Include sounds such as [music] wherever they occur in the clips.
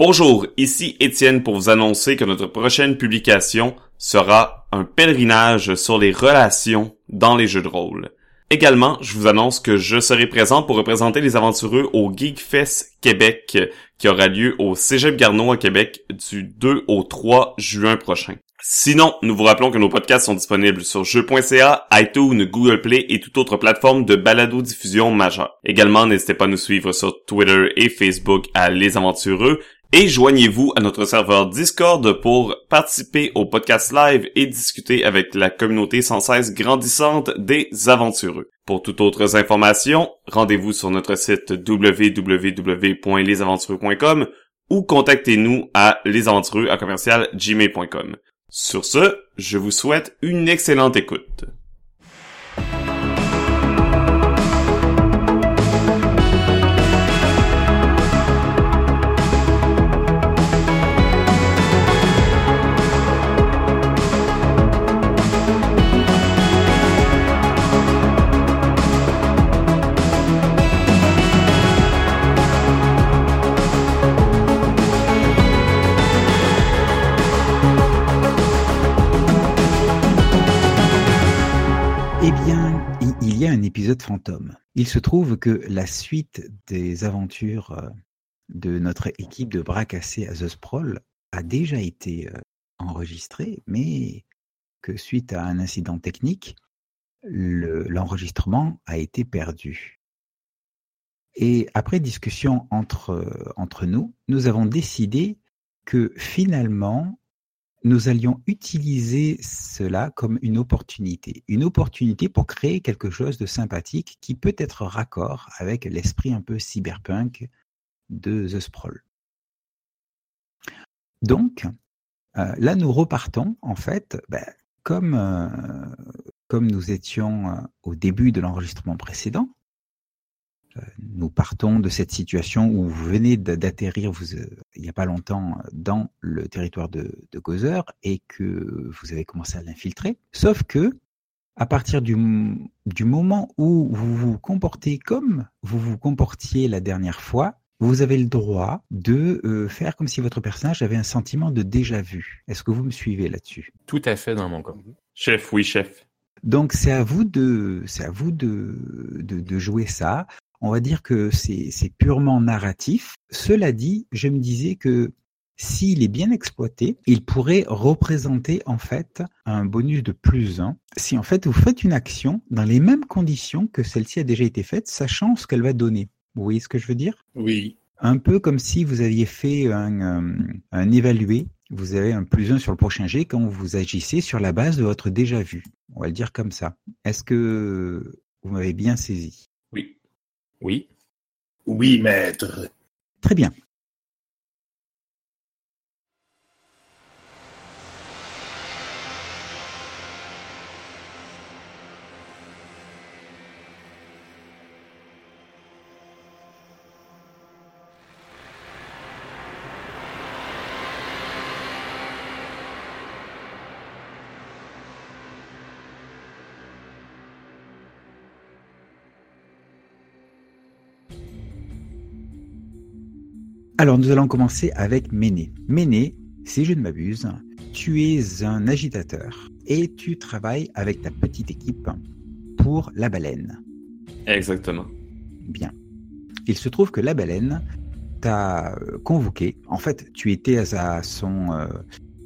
Bonjour, ici Étienne pour vous annoncer que notre prochaine publication sera un pèlerinage sur les relations dans les jeux de rôle. Également, je vous annonce que je serai présent pour représenter les aventureux au Geekfest Québec qui aura lieu au Cégep Garneau à Québec du 2 au 3 juin prochain. Sinon, nous vous rappelons que nos podcasts sont disponibles sur jeux.ca, iTunes, Google Play et toute autre plateforme de balado-diffusion majeure. Également, n'hésitez pas à nous suivre sur Twitter et Facebook à Les Aventureux et joignez-vous à notre serveur Discord pour participer au podcast live et discuter avec la communauté sans cesse grandissante des aventureux. Pour toutes autres informations, rendez-vous sur notre site www.lesaventureux.com ou contactez-nous à lesaventureux à commercial. Sur ce, je vous souhaite une excellente écoute. Un épisode fantôme. Il se trouve que la suite des aventures euh, de notre équipe de bras cassés à The Sprawl a déjà été euh, enregistrée, mais que suite à un incident technique, le- l'enregistrement a été perdu. Et après discussion entre, euh, entre nous, nous avons décidé que finalement, nous allions utiliser cela comme une opportunité. Une opportunité pour créer quelque chose de sympathique qui peut être raccord avec l'esprit un peu cyberpunk de The Sprawl. Donc, euh, là, nous repartons, en fait, ben, comme, euh, comme nous étions euh, au début de l'enregistrement précédent. Nous partons de cette situation où vous venez d'atterrir euh, il n'y a pas longtemps dans le territoire de, de Gozer et que vous avez commencé à l'infiltrer. Sauf que, à partir du, m- du moment où vous vous comportez comme vous vous comportiez la dernière fois, vous avez le droit de euh, faire comme si votre personnage avait un sentiment de déjà vu. Est-ce que vous me suivez là-dessus? Tout à fait dans mon cas. Chef, oui, chef. Donc c'est à vous de, c'est à vous de, de, de jouer ça. On va dire que c'est purement narratif. Cela dit, je me disais que s'il est bien exploité, il pourrait représenter en fait un bonus de plus 1 si en fait vous faites une action dans les mêmes conditions que celle-ci a déjà été faite, sachant ce qu'elle va donner. Vous voyez ce que je veux dire? Oui. un peu comme si vous aviez fait un, euh, un évalué. Vous avez un plus 1 sur le prochain jet quand vous agissez sur la base de votre déjà vu. On va le dire comme ça. Est-ce que vous m'avez bien saisi? Oui. Oui. Maître. Très bien. Alors nous allons commencer avec Méné. Méné, si je ne m'abuse, tu es un agitateur et tu travailles avec ta petite équipe pour la baleine. Exactement. Bien. Il se trouve que la baleine t'a euh, convoqué. En fait, tu étais à sa, son, euh,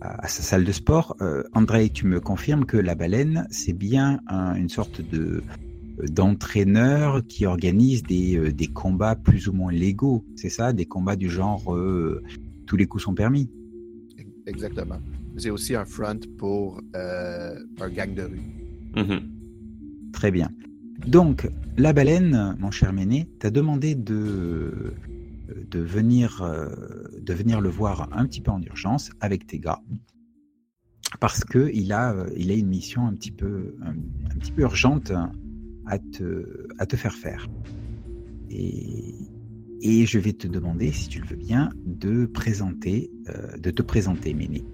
à sa salle de sport. Euh, André, tu me confirmes que la baleine, c'est bien un- une sorte de euh, d'entraîneur qui organise des, euh, des combats plus ou moins légaux. C'est ça, des combats du genre euh, tous les coups sont permis. Exactement. C'est aussi un front pour euh, un gang de rue. Mhm. Très bien. Donc, la baleine, mon cher Méné, t'a demandé de, de, venir, de venir le voir un petit peu en urgence avec tes gars. Parce que il a, il a une mission un petit peu, un, un petit peu urgente à te, à te faire faire. Et, et je vais te demander, si tu le veux bien, de présenter, euh, de te présenter, Méné.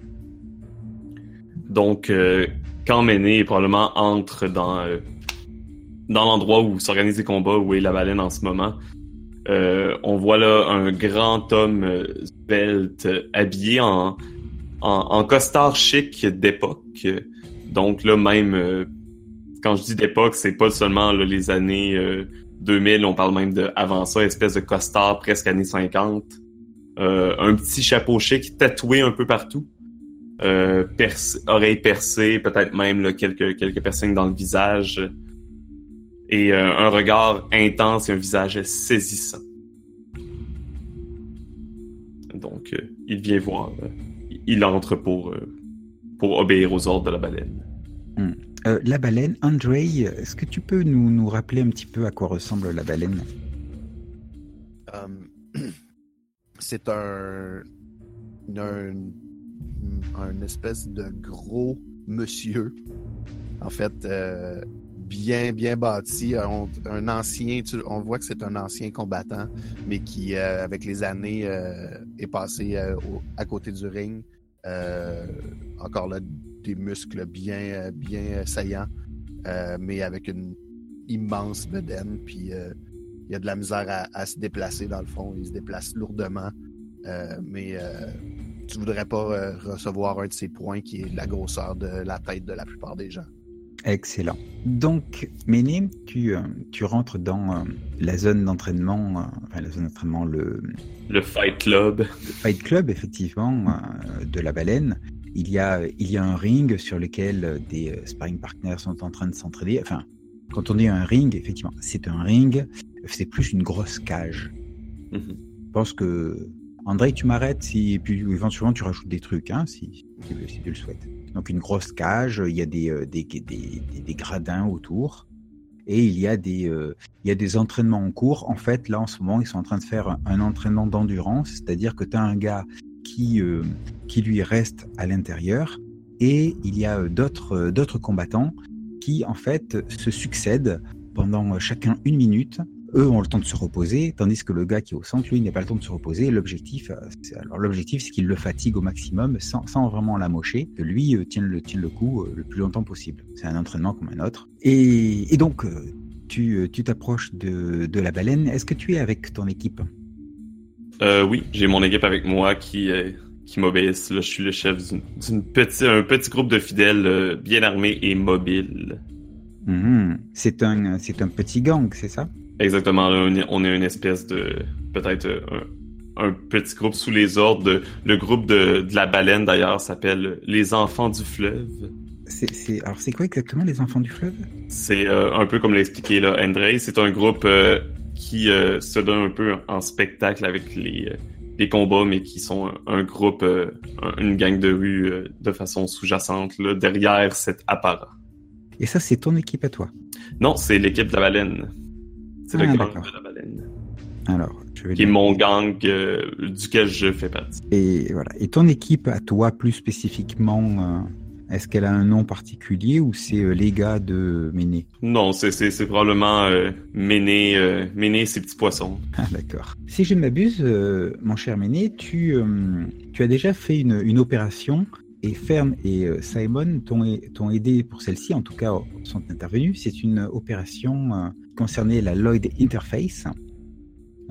Donc, euh, quand Méné probablement entre dans, euh, dans l'endroit où s'organisent les combats, où est la baleine en ce moment, on voit là un grand homme svelte, habillé en, en, costard chic d'époque. Donc là, même quand je dis d'époque, c'est pas seulement les années euh, 2000, on parle même de avant ça, espèce de costard presque années 50. Euh, un petit chapeau chic tatoué un peu partout. Euh, oreilles percées, peut-être même quelques, quelques piercings dans le visage. Et euh, un regard intense et un visage saisissant. Donc, euh, il vient voir. euh, il entre pour, euh, pour obéir aux ordres de la baleine. Euh, la baleine, Andrei, est-ce que tu peux nous, nous rappeler un petit peu à quoi ressemble la baleine? Euh, [clears throat] c'est un, un, espèce de gros monsieur, en fait, euh, bien, bien bâti, un, ancien, tu- on voit que c'est un ancien combattant, mais qui, avec les années, est passé à côté du ring. Euh, encore là, des muscles bien, bien saillants, euh, mais avec une immense bedaine, puis euh, il y a de la misère à, se déplacer dans le fond. Il se déplace lourdement. Mais tu voudrais pas recevoir un de ces points qui est la grosseur de la tête de la plupart des gens. Excellent. Donc, Méné, tu, euh, tu rentres dans euh, la zone d'entraînement, euh, enfin la zone d'entraînement, le, Le Fight Club. le Fight Club, effectivement, de la baleine. Il y, a, il y a un ring sur lequel des sparring partners sont en train de s'entraider. Enfin, quand on dit un ring, effectivement, c'est un ring, c'est plus une grosse cage. Mhm. Je pense que, André, tu m'arrêtes si, et puis éventuellement tu rajoutes des trucs, hein, si, si, tu le souhaites. Donc une grosse cage, il y a des, euh, des, des, des, gradins autour, et il y, a des, euh, il y a des entraînements en cours. En fait, là, en ce moment, ils sont en train de faire un, entraînement d'endurance, c'est-à-dire que tu as un gars qui, euh, qui lui reste à l'intérieur, et il y a d'autres combattants qui, en fait, se succèdent pendant chacun une minute. Eux ont le temps de se reposer, tandis que le gars qui est au centre, lui, n'a pas le temps de se reposer. L'objectif, euh, c'est- alors l'objectif, c'est qu'il le fatigue au maximum sans, sans vraiment l'amocher, que lui euh, tienne le, tienne le coup euh, le plus longtemps possible. C'est un entraînement comme un autre. Et, et donc, tu tu t'approches de, de la baleine. Est-ce que tu es avec ton équipe? Oui, j'ai mon équipe avec moi qui, qui m'obéissent. Je suis le chef d'une d'une petite, un petit groupe de fidèles bien armés et mobiles. Mhm. C'est un, c'est un petit gang, c'est ça? Exactement, là, on est, une espèce de... Peut-être euh, un, un petit groupe sous les ordres. De, le groupe de, de la baleine, d'ailleurs, s'appelle Les Enfants du Fleuve. c'est, Alors, c'est quoi exactement les enfants du fleuve? C'est euh, un peu comme l'a expliqué là, André. C'est un groupe euh, qui euh, se donne un peu en spectacle avec les, les combats, mais qui sont un, un groupe, un- une gang de rue de façon sous-jacente derrière cet apparat. Et ça, c'est ton équipe à toi? Non, c'est l'équipe de la baleine. C'est Ah, le gang de la baleine. Alors, je vais Qui est mon gang euh, duquel je fais partie. Et voilà. Et ton équipe à toi, plus spécifiquement, euh, est-ce qu'elle a un nom particulier ou c'est euh, les gars de Méné? Non, c'est, c'est, c'est probablement euh, Méné, Méné et ses petits poissons. [laughs] Ah, d'accord. Si je ne m'abuse, mon cher Méné, tu, tu as déjà fait une, une opération et Fern et euh, Simon t'ont aidé pour celle-ci, en tout cas sont intervenus. C'est une opération euh, qui concernait la Lloyd Interface.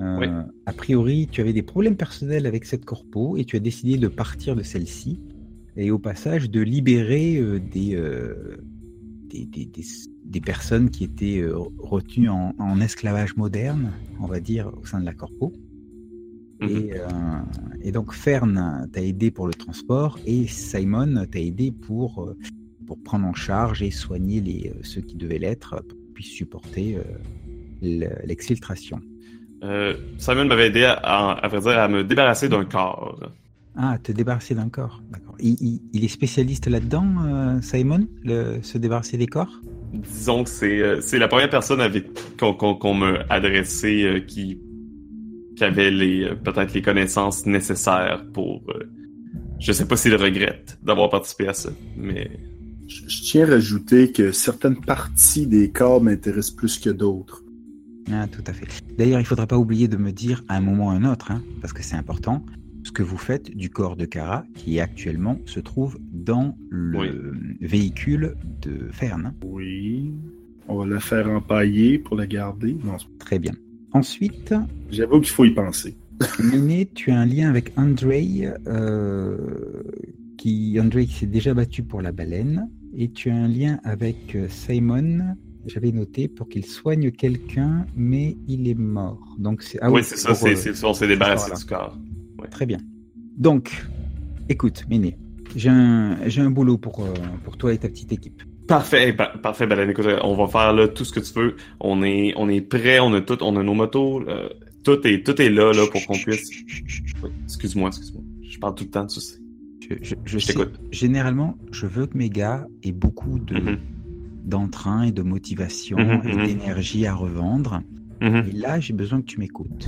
Euh, Oui. A priori, tu avais des problèmes personnels avec cette corpo et tu as décidé de partir de celle-ci et au passage de libérer euh, des, euh, des, des, des, des personnes qui étaient euh, retenues en, en esclavage moderne, on va dire, au sein de la corpo. Mhm. Et, euh, et donc Fern t'a aidé pour le transport et Simon t'a aidé pour, euh, pour prendre en charge et soigner les, euh, ceux qui devaient l'être pour qu'ils puissent supporter euh, le- l'exfiltration. Euh, Simon m'avait aidé à, à, à vrai dire, à me débarrasser d'un corps. Ah, te débarrasser d'un corps, d'accord. Il, il- il est spécialiste là-dedans, Simon, le, se débarrasser des corps? Disons que c'est la première personne avec qu'on qu'on qu'on m'a adressé qui qui avait les euh, peut-être les connaissances nécessaires pour euh, je sais pas s'il regrette d'avoir participé à ça mais Je, je tiens à rajouter que certaines parties des corps m'intéressent plus que d'autres. Ah, tout à fait. D'ailleurs, il faudra pas oublier de me dire à un moment ou à un autre, hein, parce que c'est important, ce que vous faites du corps de Kara, qui actuellement se trouve dans le Oui. véhicule de Fern. Oui. On va la faire empailler pour la garder. Non, Très bien. Ensuite, J'avoue qu'il faut y penser. Méné, tu as un lien avec Andrei, euh, qui Andrei qui s'est déjà battu pour la baleine, et tu as un lien avec euh, Simon. J'avais noté pour qu'il soigne quelqu'un, mais il est mort. Donc c'est ah oui, c'est ça, c'est, euh, c'est, on s'est débarrassé corps. Très bien. Donc, écoute, Méné, j'ai un, j'ai un boulot pour, euh, pour toi et ta petite équipe. Parfait, pa- parfait, Baleine. Écoute, on va faire là tout ce que tu veux. On est, on est prêt, on a tout, on a nos motos, là. tout est, tout est là, là, pour qu'on puisse. Oui, excuse-moi, excuse-moi. Je parle tout le temps, tu sais. Je, je, je Je sais, t'écoute. généralement, je veux que mes gars aient beaucoup de, Mhm, d'entrain et de motivation Mhm, et mhm. d'énergie à revendre. Et là, j'ai besoin que tu m'écoutes.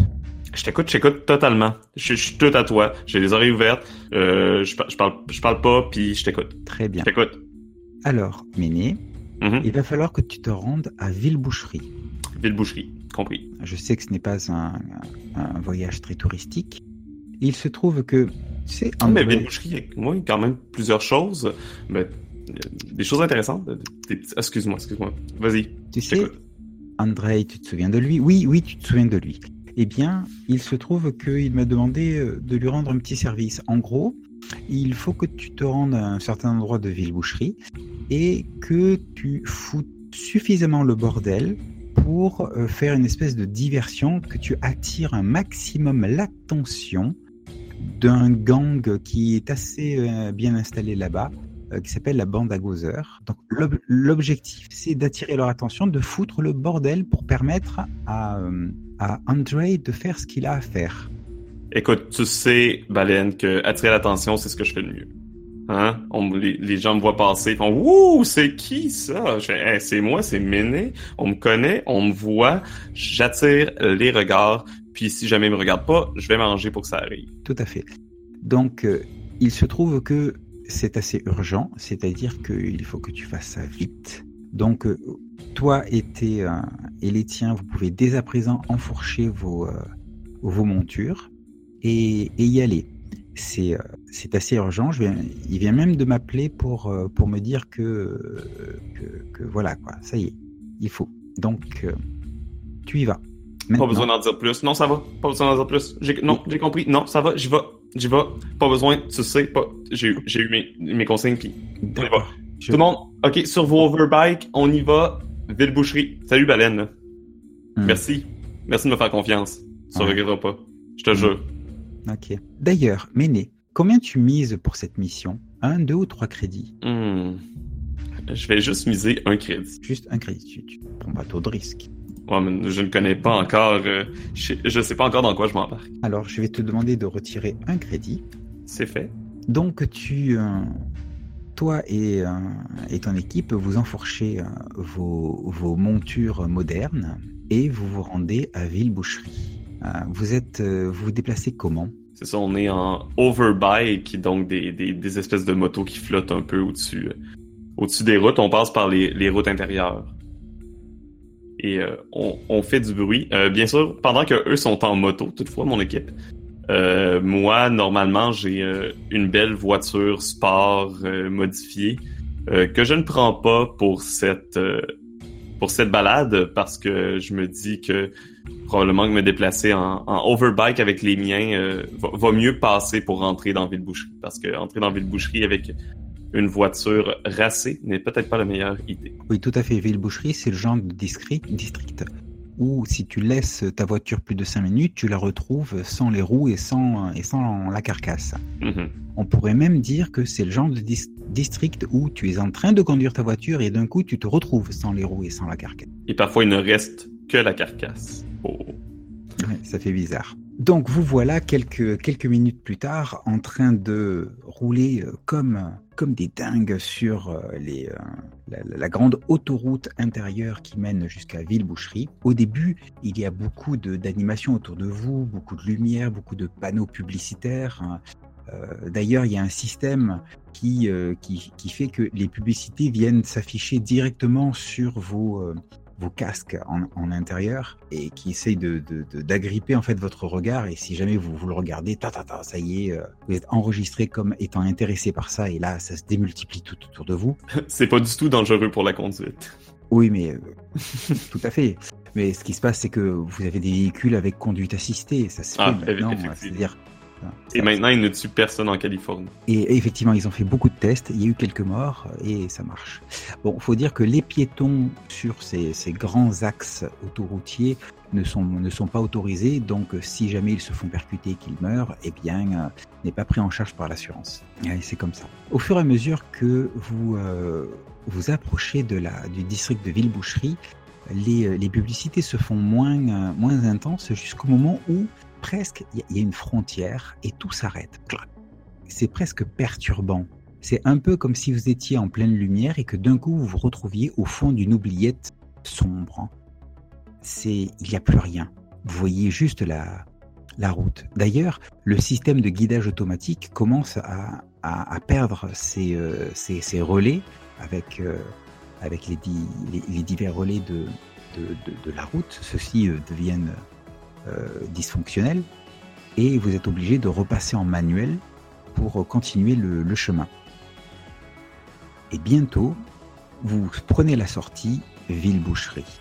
Je t'écoute, je t'écoute totalement. Je, suis tout à toi. J'ai les oreilles ouvertes. Euh, je parle, je parle pas, puis je t'écoute. Très bien. Je t'écoute. Alors, Méné, Mhm. il va falloir que tu te rendes à Villeboucherie. Ville boucherie, compris. Je sais que ce n'est pas un, un voyage très touristique. Il se trouve que, c'est Ah, mais Ville boucherie, oui, quand même plusieurs choses, mais euh, des choses intéressantes. Excuse-moi, excuse-moi. Vas-y. Tu sais. Andrei, tu te souviens de lui? Oui, oui, tu te souviens de lui. Eh bien, il se trouve qu'il m'a demandé euh, de lui rendre un petit service. En gros, il faut que tu te rendes à un certain endroit de Villeboucherie et que tu foutes suffisamment le bordel pour euh, faire une espèce de diversion, que tu attires un maximum l'attention d'un gang qui est assez euh, bien installé là-bas, euh, qui s'appelle la bande à Gozer. Donc l'ob- l'objectif, c'est d'attirer leur attention, de foutre le bordel pour permettre à, à Andrei de faire ce qu'il a à faire. Écoute, tu sais, Baleine, que attirer l'attention, c'est ce que je fais de mieux. Hein? On, les, gens me voient passer, ils font Wouh, c'est qui ça? Hey, c'est moi, c'est Méné. On me connaît, on me voit, j'attire les regards, puis si jamais ils me regardent pas, je vais manger pour que ça arrive. Tout à fait. Donc, euh, il se trouve que c'est assez urgent, c'est-à-dire qu'il faut que tu fasses ça vite. Donc, euh, toi et, tes, euh, et les tiens, vous pouvez dès à présent enfourcher vos, vos montures et, et y aller. C'est euh, assez urgent. Je il vient même de m'appeler pour, euh, pour me dire que, euh, que, que voilà, quoi, ça y est, il faut. Donc, tu y vas. Pas besoin d'en dire plus. Non, ça va. Pas besoin d'en dire plus. Non, j'ai compris. Non, ça va. J'y vais. J'y vais. Pas besoin. Tu sais, pas. J'ai eu, mes, mes consignes, puis on y va. Je- Tout le monde, ok, sur vos overbikes, on y va. Ville boucherie. Salut, Baleine. Hmm. Merci. Merci de me faire confiance. Tu ne Ouais. regretteras pas. Je te jure. Ok. D'ailleurs, Méné, combien tu mises pour cette mission? Un, deux ou trois crédits? Hmm. Je vais juste miser un crédit. Juste un crédit. Tu, tu prends pas trop de. Ouais, mais je ne connais pas encore. euh, je, je sais pas encore dans quoi je m'embarque. Alors, je vais te demander de retirer un crédit. C'est fait. Donc, tu, euh, toi et, euh, et ton équipe, vous enfourchez vos, vos montures modernes et vous vous rendez à Villeboucherie. Euh, vous êtes, euh, vous vous déplacez comment? C'est ça, on est en overbike, donc des, des, espèces de motos qui flottent un peu au-dessus euh, au-dessus des routes. On passe par les, les routes intérieures. Et on, on fait du bruit. Bien sûr, pendant que eux sont en moto, toutefois, mon équipe. moi, normalement, j'ai une belle voiture sport modifiée que je ne prends pas pour cette pour cette balade parce que je me dis que probablement que me déplacer en, en overbike avec les miens euh, va, va mieux passer pour rentrer dans Villeboucherie. Parce que entrer dans Villeboucherie avec une voiture racée n'est peut-être pas la meilleure idée. Oui, tout à fait. Villeboucherie, c'est le genre de district, district où si tu laisses ta voiture plus de 5 minutes, tu la retrouves sans les roues et sans, et sans la carcasse. Mhm. On pourrait même dire que c'est le genre de dis- district où tu es en train de conduire ta voiture et d'un coup tu te retrouves sans les roues et sans la carcasse. Et parfois, il ne reste que la carcasse. Ça fait bizarre. Donc vous voilà quelques, quelques minutes plus tard en train de rouler euh, comme, comme des dingues sur euh, les, euh, la, grande autoroute intérieure qui mène jusqu'à Villeboucherie. Au début, il y a beaucoup d'animations autour de vous, beaucoup de lumière, beaucoup de panneaux publicitaires. hein. D'ailleurs, il y a un système qui, qui, qui fait que les publicités viennent s'afficher directement sur vos, vos casques en, en intérieur et qui essaye de, de- de- d'agripper en fait votre regard et si jamais vous, vous le regardez, ta, ta, ta, ça y est, euh, vous êtes enregistré comme étant intéressé par ça et là ça se démultiplie tout autour de vous. [laughs] C'est pas du tout dangereux pour la conduite. Oui, mais euh, [laughs] tout à fait. Mais ce qui se passe, c'est que vous avez des véhicules avec conduite assistée. Ça se fait Ah, maintenant. effectivement. C'est-à-dire. Et ça- maintenant, il ne tue personne en Californie. Et effectivement, ils ont fait beaucoup de tests, il y a eu quelques morts et ça marche. Bon, faut dire que les piétons sur ces, ces grands axes autoroutiers ne sont, ne sont pas autorisés, donc euh, si jamais ils se font percuter et qu'ils meurent, eh bien, euh, n'est pas pris en charge par l'assurance. Et c'est comme ça. Au fur et à mesure que vous euh, vous approchez de la, du district de Villeboucherie, les, euh, les publicités se font moins, euh, moins intenses jusqu'au moment où presque il y a- une frontière et tout s'arrête. C'est presque perturbant. C'est un peu comme si vous étiez en pleine lumière et que d'un coup vous vous retrouviez au fond d'une oubliette sombre. C'est, il n'y a plus rien. Vous voyez juste la, la route. D'ailleurs, le système de guidage automatique commence à, à, perdre ses, euh, ses, ses relais avec, euh, avec les, les, divers relais de, de la route. Ceux-ci euh, deviennent euh, dysfonctionnels et vous êtes obligé de repasser en manuel pour continuer le, le chemin. Et bientôt, vous prenez la sortie Ville-Boucherie.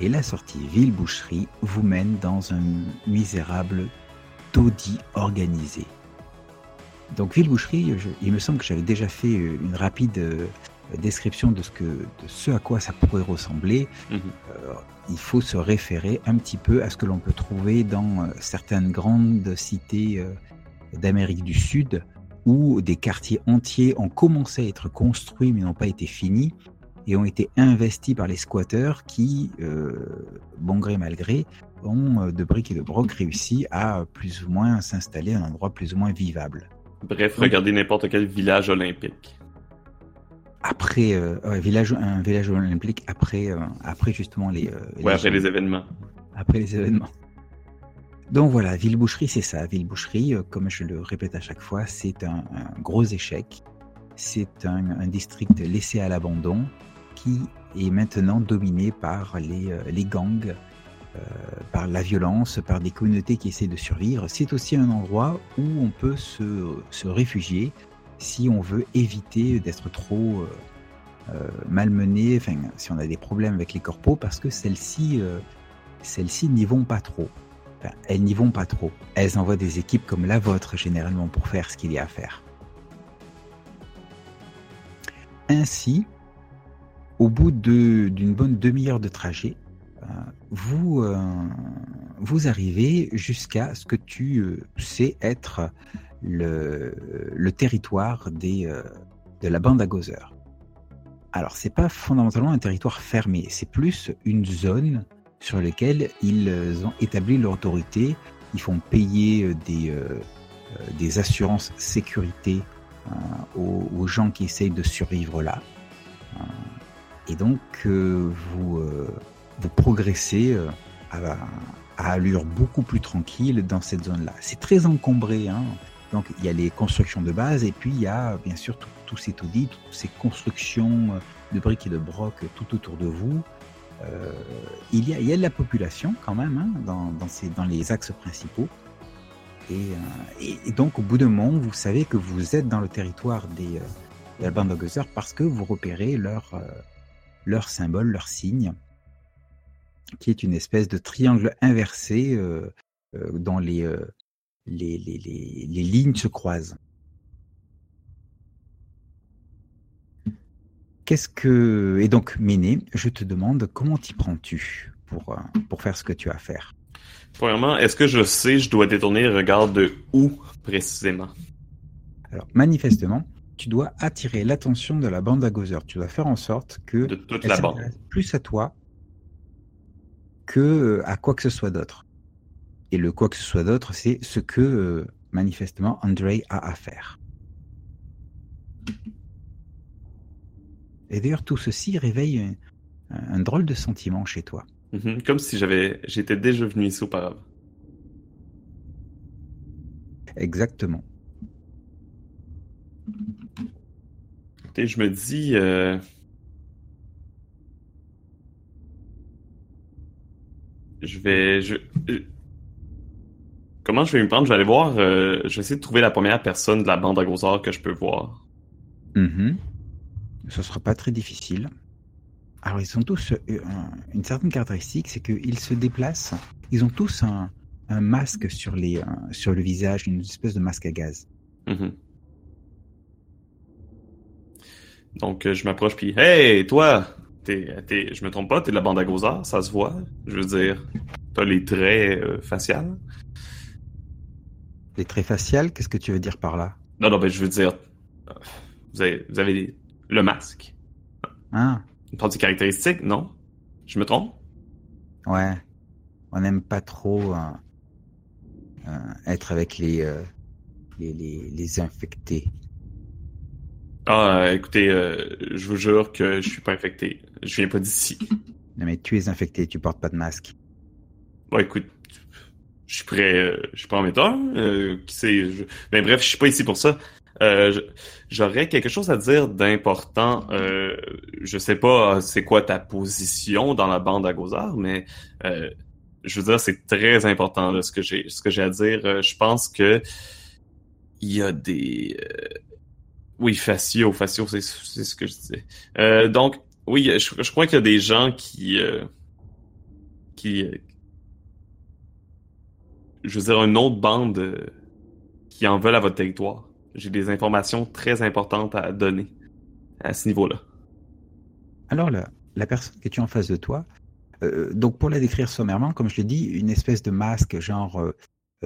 Et la sortie Ville-Boucherie vous mène dans un misérable taudis organisé. Donc Ville-Boucherie, il me semble que j'avais déjà fait une rapide euh, description de ce, que, de ce à quoi ça pourrait ressembler. Mhm. Euh, il faut se référer un petit peu à ce que l'on peut trouver dans euh, certaines grandes cités euh, d'Amérique du Sud où des quartiers entiers ont commencé à être construits mais n'ont pas été finis et ont été investis par les squatteurs qui, euh, bon gré mal gré, ont de briques et de broc réussi à plus ou moins s'installer à un endroit plus ou moins vivable. Bref, regardez n'importe quel village olympique. Après, euh, ouais, village, un village olympique après, euh, après justement les, euh, Ouais, après les- événements. après les événements. Donc voilà, Villeboucherie, c'est ça. Villeboucherie, comme je le répète à chaque fois, c'est un, un gros échec. C'est un, un district laissé à l'abandon qui est maintenant dominé par les, les gangs, euh, par la violence, par des communautés qui essaient de survivre. C'est aussi un endroit où on peut se, se réfugier si on veut éviter d'être trop euh, euh, malmené, si on a des problèmes avec les corpos, parce que celles-ci euh, celles-ci n'y vont pas trop. Elles n'y vont pas trop. Elles envoient des équipes comme la vôtre généralement pour faire ce qu'il y a à faire. Ainsi, au bout d'une bonne demi-heure de trajet, euh, vous, vous arrivez jusqu'à ce que tu sais être le, territoire des, euh, de la bande à Gozer. Alors, c'est pas fondamentalement un territoire fermé, c'est plus une zone sur laquelle ils ont établi leur autorité. Ils font payer euh, des, euh, des assurances sécurité aux, aux gens qui essayent de survivre là. Et donc, vous, vous progressez à, à allure beaucoup plus tranquille dans cette zone-là. C'est très encombré. Hein. Donc, il y a les constructions de base et puis il y a bien sûr tous ces taudis, toutes ces constructions de briques et de broc tout autour de vous. Euh, il, y a, de la population quand même hein, dans, dans, dans les axes principaux. Et, euh, et, donc, au bout d'un moment, vous savez que vous êtes dans le territoire des, euh, de la parce que vous repérez leur, euh, leur symbole, leur signe, qui est une espèce de triangle inversé dont les, les, les, les, les lignes se croisent. Qu'est-ce que. Et donc, Méné, je te demande comment t'y prends-tu pour, euh, pour faire ce que tu as à faire? Premièrement, est-ce que je sais je dois détourner le regard de où précisément? Alors, manifestement, tu dois attirer l'attention de la bande à Gozer. Tu dois faire en sorte que De toute elle la bande. plus à toi que à quoi que ce soit d'autre. Et le quoi que ce soit d'autre, c'est ce que euh, manifestement Andrei a à faire. Et d'ailleurs, tout ceci réveille un, un drôle de sentiment chez toi. Mhm, Comme si j'avais, j'étais déjà venu ici auparavant. Exactement. Et je me dis, euh, je vais, je, comment je vais me prendre? Je vais aller voir, euh, je vais essayer de trouver la première personne de la bande à gros que je peux voir. Mhm. Ce sera pas très difficile. Alors, ils ont tous euh, un- une certaine caractéristique, c'est qu'ils se déplacent. Ils ont tous un, un masque sur, les, euh, sur le visage, une espèce de masque à gaz. Mhm. Donc, je m'approche puis Hey, toi! T'es, t'es, je me trompe pas, t'es de la bande à Gozard, ça se voit? Je veux dire, t'as les traits faciales? Les traits faciales, qu'est-ce que tu veux dire par là? Non, non, ben je veux dire, vous avez, vous avez le masque. Ah, Une partie caractéristique, non? Je me trompe? ouais. On n'aime pas trop euh, euh, être avec les, euh, les, les, les infectés. Ah, écoutez, euh, je vous jure que je suis pas infecté. Je viens pas d'ici. Non, mais tu es infecté, tu portes pas de masque. Bon, écoute, je suis prêt, euh, je suis pas un. euh, qui sait, je... Ben bref, je suis pas ici pour ça. Euh, J'aurais quelque chose à dire d'important. Euh, je sais pas c'est quoi ta position dans la bande à Gozard, mais je veux dire c'est très important là, ce que j'ai ce que j'ai à dire. Je pense que il y a des oui faciaux, faciaux, c'est ce que je disais. Donc oui, je, je crois qu'il y a des gens qui qui je veux dire, une autre bande euh, qui en veulent à votre territoire. J'ai des informations très importantes à donner à ce niveau-là. Alors, la, personne que tu as en face de toi, euh, donc pour la décrire sommairement, comme je l'ai dit, une espèce de masque, genre euh,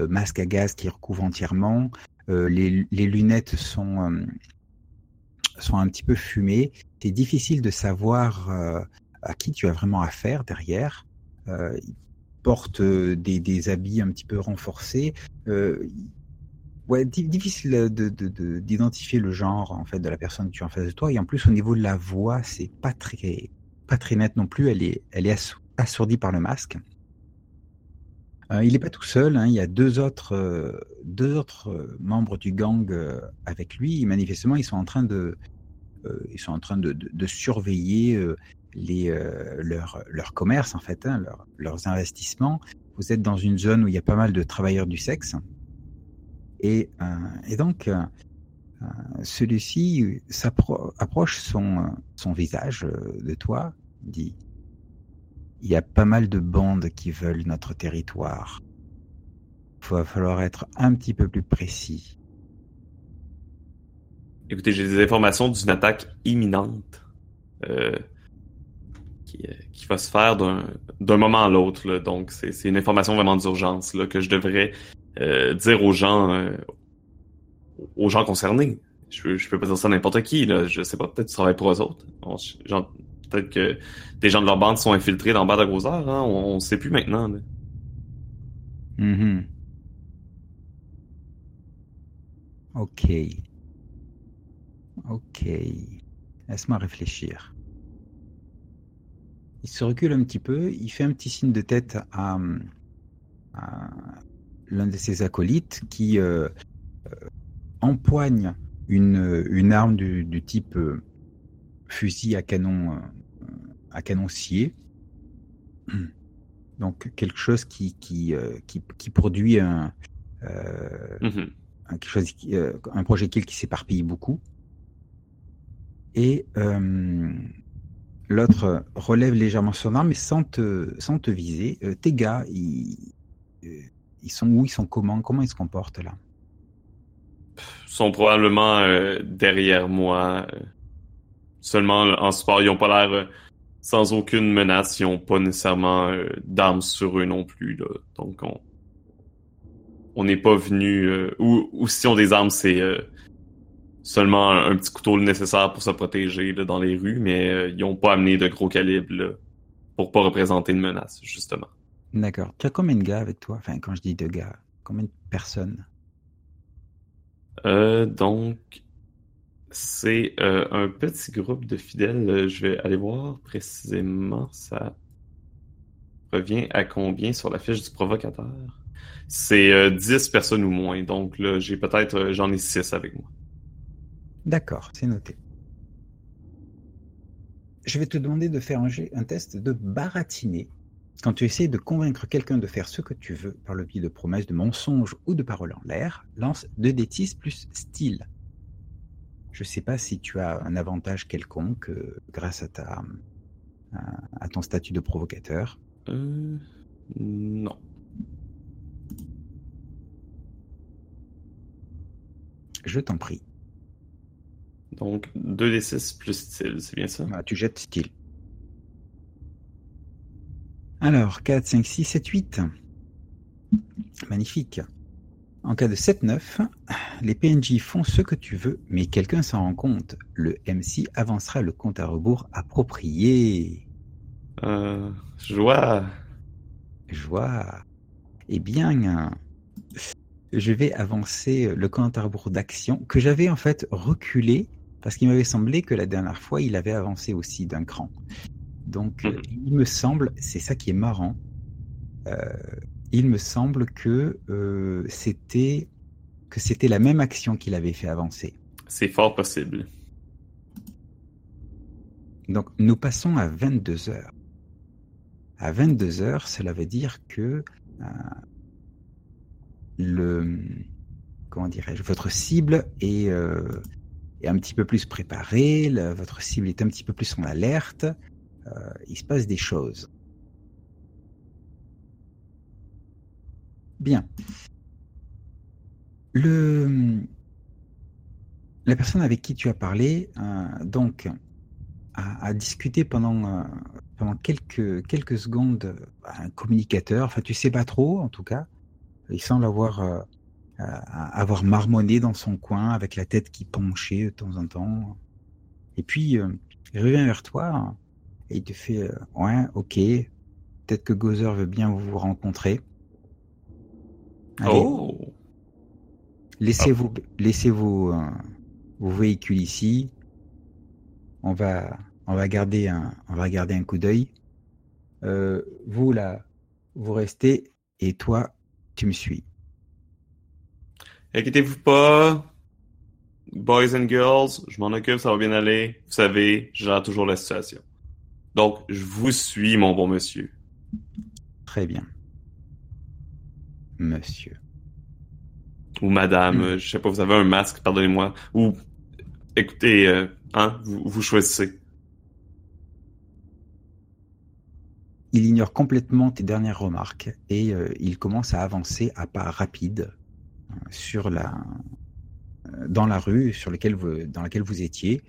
masque à gaz qui recouvre entièrement. Les, lunettes sont, sont un petit peu fumées. C'est difficile de savoir à qui tu as vraiment affaire derrière. Porte euh, des, habits un petit peu renforcés. Euh, ouais, di- difficile de- de- de- d'identifier le genre en fait de la personne que tu as en face de toi. Et en plus, au niveau de la voix, c'est pas très, pas très net non plus. Elle est, elle est assou- assourdie par le masque. Euh, il n'est pas tout seul. hein, Il y a deux autres, deux autres membres du gang avec lui. Manifestement, ils sont en train de, ils sont en train de, de- surveiller les, euh, leur, commerce en fait, hein, leur- leurs investissements. Vous êtes dans une zone où il y a pas mal de travailleurs du sexe. Et, euh, et donc, euh, euh, celui-ci approche son, son visage de toi, dit Il y a pas mal de bandes qui veulent notre territoire. Il va falloir être un petit peu plus précis. Écoutez, j'ai des informations d'une attaque imminente euh, qui, euh, qui va se faire d'un moment à l'autre. Donc, c'est une information vraiment d'urgence que je devrais euh, dire aux gens euh, aux gens concernés. Je, je peux pas dire ça à n'importe qui. Là. Je sais pas, peut-être tu travailles pour eux autres. Peut-être que des gens de leur bande sont infiltrés dans le. Hein? On, on sait plus maintenant. Mhm. Ok. Ok. Laisse-moi réfléchir. Il se recule un petit peu, il fait un petit signe de tête à, à l'un de ses acolytes qui euh, euh, empoigne une, une arme du, du type euh, fusil à canon, euh, à canon scié. [clears throat] Donc quelque chose qui, qui, qui, qui produit un, un, quelque chose qui- un projectile qui s'éparpille beaucoup. Et l'autre relève légèrement son arme, mais sans te, sans te viser. Euh, tes gars, ils, euh, ils sont où Ils sont comment Comment ils se comportent là? Sont probablement euh, derrière moi. seulement en support, ils ont pas l'air sans aucune menace, ils ont pas nécessairement d'armes sur eux non plus. Donc on on n'est pas venu ou, ou si on des armes, c'est seulement un, un petit couteau nécessaire pour se protéger là, dans les rues, mais euh, ils ont pas amené de gros calibre là, pour pas représenter une menace, justement. D'accord. Tu as combien de gars avec toi? Enfin, quand je dis de gars, combien de personnes? Euh, donc, c'est euh, un petit groupe de fidèles. Je vais aller voir précisément. Ça revient à combien sur la fiche du provocateur? C'est euh, 10 personnes ou moins. Donc là, j'ai peut-être, j'en ai 6 avec moi. D'accord, c'est noté. Je vais te demander de faire un, test de baratiner. Quand tu essaies de convaincre quelqu'un de faire ce que tu veux par le biais de promesses, de mensonges ou de paroles en l'air, lance 2d6 plus style. Je ne sais pas si tu as un avantage quelconque euh, grâce à ta, à, à ton statut de provocateur. Euh, non. Je t'en prie. Donc, 2d6 plus style, c'est bien ça? Ah, tu jettes style. Alors, 4, 5, 6, 7, 8. Magnifique. En cas de 7-9, les PNJ font ce que tu veux, mais quelqu'un s'en rend compte. Le MC avancera le compte à rebours approprié. Euh, joie. Joie. Eh bien, je vais avancer le compte à rebours d'action que j'avais en fait reculé parce qu'il m'avait semblé que la dernière fois, il avait avancé aussi d'un cran. Donc, Mhm. il me semble, c'est ça qui est marrant, euh, il me semble que euh, c'était que c'était la même action qu'il avait fait avancer. C'est fort possible. Donc, nous passons à 22 heures. À 22 heures, cela veut dire que euh, le comment dirais-je, votre cible est, euh, est un petit peu plus préparée, le- votre cible est un petit peu plus en alerte. euh, il se passe des choses. Bien. Le la personne avec qui tu as parlé, euh, donc, a, discuté pendant euh, pendant quelques quelques secondes euh, un communicateur. Enfin, tu sais pas trop, en tout cas. Il semble avoir avoir marmonné dans son coin avec la tête qui penchait de temps en temps. Et puis euh, il revient vers toi et il te fait euh, ouais, ok. Peut-être que Gozer veut bien vous rencontrer. Allez, Oh! laissez vos laissez vos euh, vos véhicules ici. On va on va garder un on va garder un coup d'œil. Euh, vous là, vous restez et toi, tu me suis. Inquiétez-vous pas. Boys and girls, je m'en occupe, ça va bien aller. Vous savez, je gère toujours la situation. Donc, je vous suis, mon bon monsieur. Très bien. Monsieur. Ou madame, Mm. je sais pas, vous avez un masque, pardonnez-moi. Ou, écoutez, euh, hein, vous, vous choisissez. Il ignore complètement tes dernières remarques et euh, il commence à avancer à pas rapides sur la dans la rue sur laquelle vous, dans laquelle vous étiez.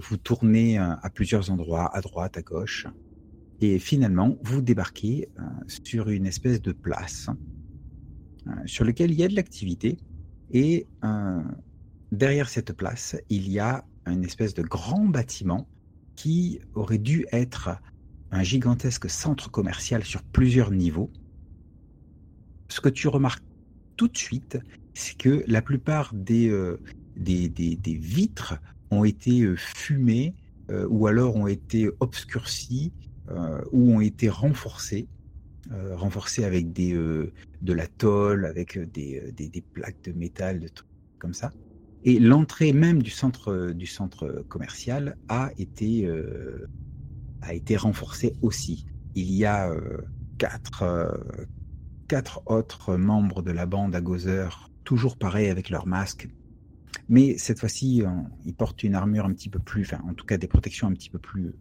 Vous tournez euh, à plusieurs endroits, à droite, à gauche, et finalement vous débarquez euh, sur une espèce de place euh, sur laquelle il y a de l'activité et derrière cette place il y a une espèce de grand bâtiment qui aurait dû être un gigantesque centre commercial sur plusieurs niveaux. Ce que tu remarques tout de suite, c'est que la plupart des, euh, des, des, des vitres ont été euh, fumées euh, ou alors ont été obscurcies ou ont été renforcées, renforcées avec des, de la tôle, avec des, des, plaques de métal, de trucs comme ça. Et l'entrée même du centre, du centre commercial a été a été renforcé aussi. Il y a quatre, quatre autres membres de la bande à Gozer, toujours pareil avec leur masque. Mais cette fois-ci, ils portent une armure un petit peu plus, enfin, en tout cas des protections un petit peu plus,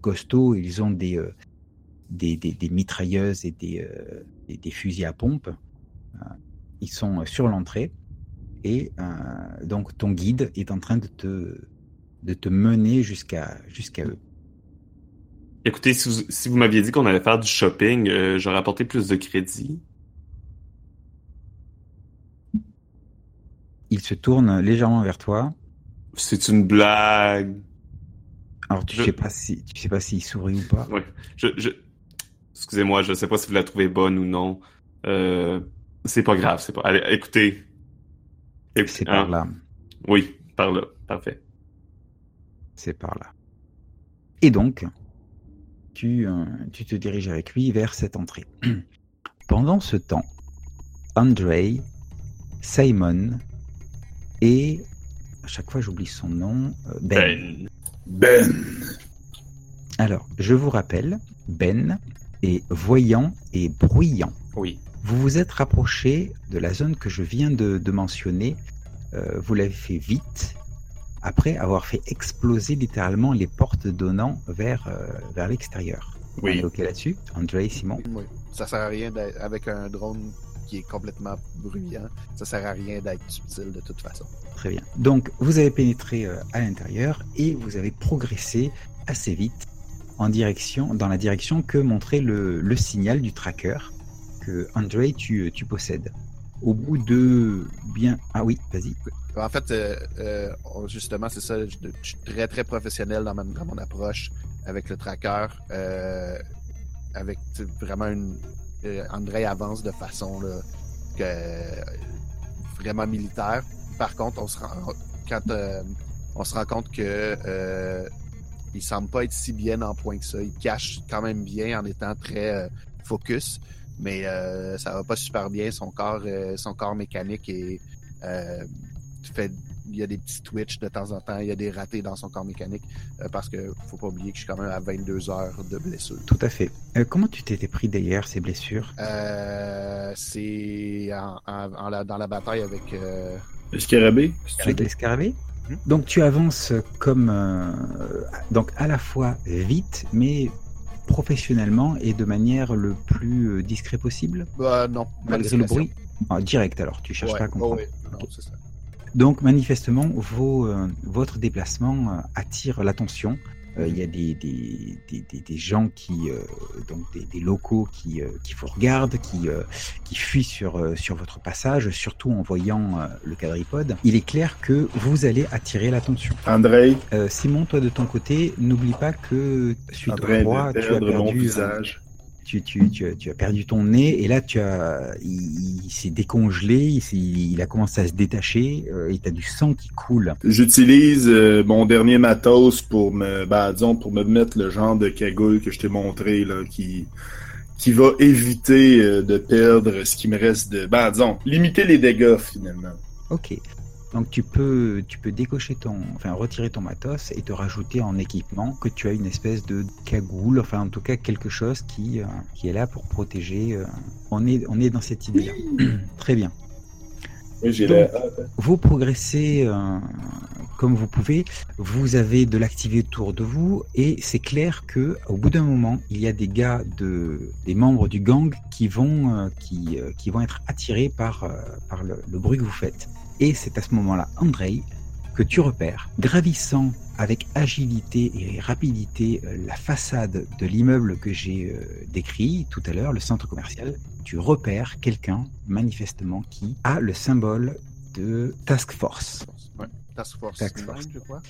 costauds. Ils ont des, euh, mitrailleuses et des, euh, des, des fusils à pompe. Euh, ils sont sur l'entrée. Et donc ton guide est en train de te, mener jusqu'à eux. Écoutez, si vous, si vous m'aviez dit qu'on allait faire du shopping, j'aurais apporté plus de crédit. Il se tourne légèrement vers toi. C'est une blague. Alors tu Je- sais pas si tu sais pas s'il sourit ou pas. Ouais. Je, je... Excusez-moi, je sais pas si vous la trouvez bonne ou non. Euh, c'est pas grave, c'est pas. Allez, écoutez. Écoutez, C'est hein. par là. Oui, par là. Parfait. C'est par là. Et donc, tu, euh, tu te diriges avec lui vers cette entrée. [clears throat] Pendant ce temps, Andrei, Simon et à chaque fois j'oublie son nom, euh, ben. Ben. Ben. Alors, je vous rappelle, Ben est voyant et bruyant. Oui. Vous vous êtes rapproché de la zone que je viens de, de mentionner. Euh, vous l'avez fait vite. après avoir fait exploser littéralement les portes donnant vers, euh, vers l'extérieur. On est Oui. OK là-dessus André, Simon Oui. Ça sert à rien avec un drone qui est complètement bruyant. Ça sert à rien d'être subtil de toute façon. Très bien. Donc, vous avez pénétré euh, à l'intérieur et vous avez progressé assez vite en direction, dans la direction que montrait le, le signal du tracker que André, tu, tu possèdes. Au bout de bien... Ah oui, vas-y. En fait, euh, euh, justement, c'est ça. Je, je suis très, très professionnel dans, ma- dans mon approche avec le tracker. euh, avec vraiment une. Euh, André avance de façon vraiment militaire. Par contre, on se rend, quand euh, on se rend compte que euh, il semble pas être si bien en point que ça. Il cache quand même bien en étant très euh, focus, mais ça va pas super bien. Son corps, mécanique est fait, il y a des petits twitch de temps en temps, il y a des ratés dans son corps mécanique, euh, parce que faut pas oublier que je suis quand même à 22 heures de blessure. Tout à fait. Euh, comment tu t'étais pris d'ailleurs ces blessures? Euh, c'est en, en- en la- dans la bataille avec... euh, Le scarabée? avec Mhm. Donc tu avances comme euh, donc à la fois vite, mais professionnellement et de manière le plus discret possible, bah, non, malgré le bruit? Ah, direct alors, tu cherches Ouais, pas à comprendre. c'est ça. Donc manifestement, vos, euh, votre déplacement euh, attire l'attention. Euh, Il y a des, des, des, des, gens qui, euh, donc des, des locaux qui, euh, qui vous regardent, qui, euh, qui fuient sur, euh, sur votre passage, surtout en voyant euh, le quadripode. Il est clair que vous allez attirer l'attention. André, Euh, Simon, toi de ton côté, n'oublie pas que suite train au roi, tu as mon perdu, euh, visage. Tu, tu, tu, as, tu as perdu ton nez et là tu as, il, il s'est décongelé, il, il a commencé à se détacher euh, et tu as du sang qui coule. J'utilise euh, mon dernier matos pour me, bah, disons, pour me mettre le genre de cagoule que je t'ai montré, là, qui, qui va éviter euh, de perdre ce qui me reste de, bah, disons, limiter les dégâts, finalement. Ok. Donc tu peux, tu peux décocher ton, enfin retirer ton matos et te rajouter en équipement que tu as une espèce de cagoule, enfin en tout cas quelque chose qui, euh, qui est là pour protéger. euh, on est, on est dans cette idée-là. [clears throat] Très bien. Oui, Donc. Vous progressez euh, comme vous pouvez. Vous avez de l'activité autour de vous et c'est clair que au bout d'un moment, il y a des gars de, des membres du gang qui vont, qui, qui vont être attirés par, par le, le bruit que vous faites. Et c'est à ce moment-là, Andrei, que tu repères, gravissant avec agilité et rapidité euh, la façade de l'immeuble que j'ai euh, décrit tout à l'heure, le centre commercial, tu repères quelqu'un, manifestement, qui a le symbole de Task Force. Ouais. Task Force Task 9, Force. je crois.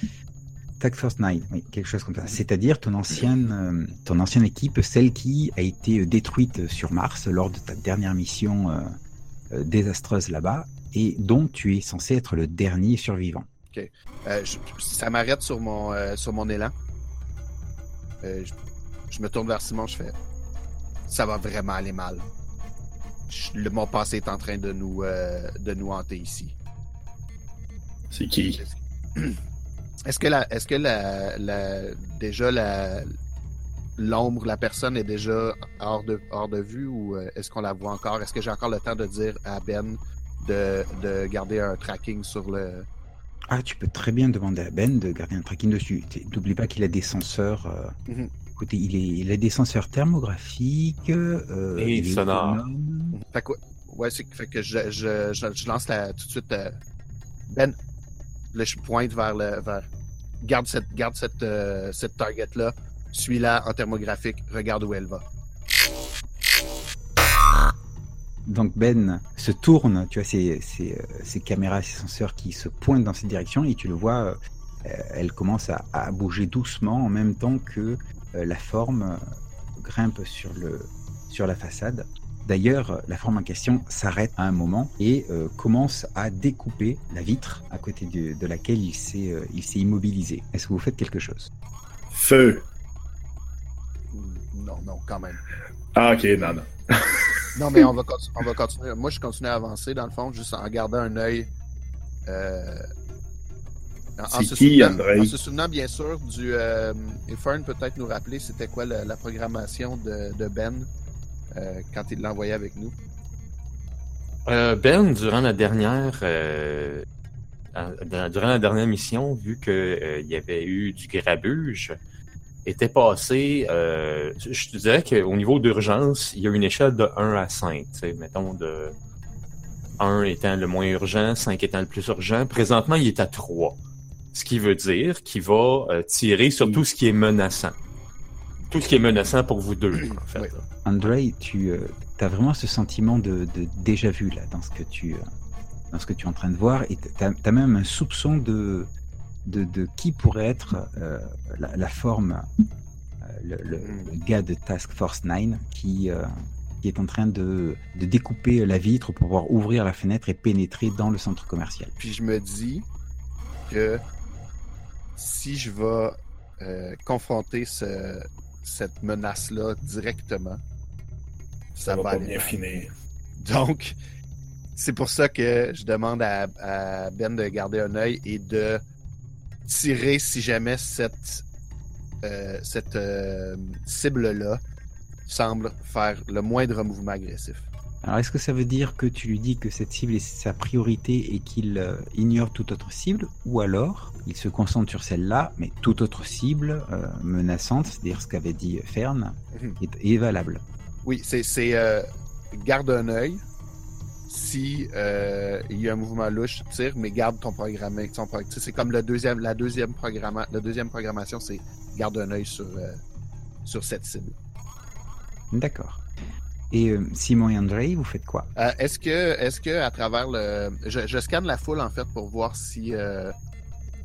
Task Force 9, oui, quelque chose comme ça. C'est-à-dire ton ancienne, euh, ton ancienne équipe, celle qui a été détruite sur Mars lors de ta dernière mission euh, désastreuse là-bas et dont tu es censé être le dernier survivant. Euh, je- ça m'arrête sur mon euh, sur mon élan. Euh, je, je me tourne vers Simon, je fais ça va vraiment aller mal. Je- le, mon passé est en train de nous euh, de nous hanter ici. C'est qui? [clears throat] Est-ce que la est-ce que la, la déjà la l'ombre, la personne est déjà hors de hors de vue ou est-ce qu'on la voit encore? Est-ce que j'ai encore le temps de dire à Ben de, de garder un tracking sur le Ah, tu peux très bien demander à Ben de garder un tracking dessus. N'oublie pas qu'il a des senseurs. euh, Mhm. Écoutez, il, est, il a des senseurs thermographiques euh, Et il est sonores. autonome. Fait que, ouais, fait que je, je, je, je lance la, tout de suite. euh, ben, là, je pointe vers le. Vers, garde cette, garde cette, euh, cette target-là. Suis-la en thermographique. Regarde où elle va. Donc Ben se tourne, tu vois ces, ces, euh, ces caméras, ces senseurs qui se pointent dans cette direction et tu le vois, euh, elle commence à, à bouger doucement en même temps que euh, la forme euh, grimpe sur, le, sur la façade. D'ailleurs, euh, la forme en question s'arrête à un moment et euh, commence à découper la vitre à côté de, de laquelle il s'est euh, il s'est immobilisé. Est-ce que vous faites quelque chose? Feu. Non, non, quand même. Ah, ok, non, non. [laughs] Non, mais on va, on va continuer. Moi, je continue à avancer, dans le fond, juste en gardant un œil. Euh, en- se qui, souvenant- André? En se souvenant, bien sûr, du. Euh, et Fern peut-être nous rappeler c'était quoi la, la programmation de, de Ben euh, quand il l'a envoyé avec nous. Euh, ben, durant la dernière, euh, durant la dernière mission, vu qu'il y avait eu du grabuge, était passé, euh, je te dirais qu'au niveau d'urgence, il y a une échelle de 1 à 5. tu sais, Mettons de 1 étant le moins urgent, 5 étant le plus urgent. Présentement, il est à 3. Ce qui veut dire qu'il va euh, tirer sur tout ce qui est menaçant. Tout ce qui est menaçant pour vous deux, en fait. Oui. Andrei, tu as vraiment ce sentiment de, de déjà vu là dans ce que tu euh, dans ce que tu es en train de voir et tu as, même un soupçon de de, de qui pourrait être euh, la, la forme euh, le, le- Mm. le gars de Task Force 9 qui euh, qui est en train de, de découper la vitre pour pouvoir ouvrir la fenêtre et pénétrer dans le centre commercial. Puis je me dis que si je vais euh, confronter ce- cette menace-là directement, ça, Ça va va pas aller bien finir. [laughs] Donc, c'est pour ça que je demande à, à Ben de garder un œil et de tirer si jamais cette, euh, cette euh, cible-là semble faire le moindre mouvement agressif. Alors est-ce que ça veut dire que tu lui dis que cette cible est sa priorité et qu'il euh, ignore toute autre cible? Ou alors il se concentre sur celle-là mais toute autre cible euh, menaçante, c'est-à-dire ce qu'avait dit Fern, Mhm. est, est valable? Oui, c'est c'est, euh, garde un œil. Si euh, il y a un mouvement louche, tire, mais garde ton programme. Ton pro- c'est comme le deuxième, la deuxième programma, la deuxième programmation, c'est garde un œil sur euh, sur cette cible. D'accord. Et euh, Simon et Andrei, vous faites quoi? Est-ce que est-ce que à travers le, je, je scanne la foule en fait pour voir si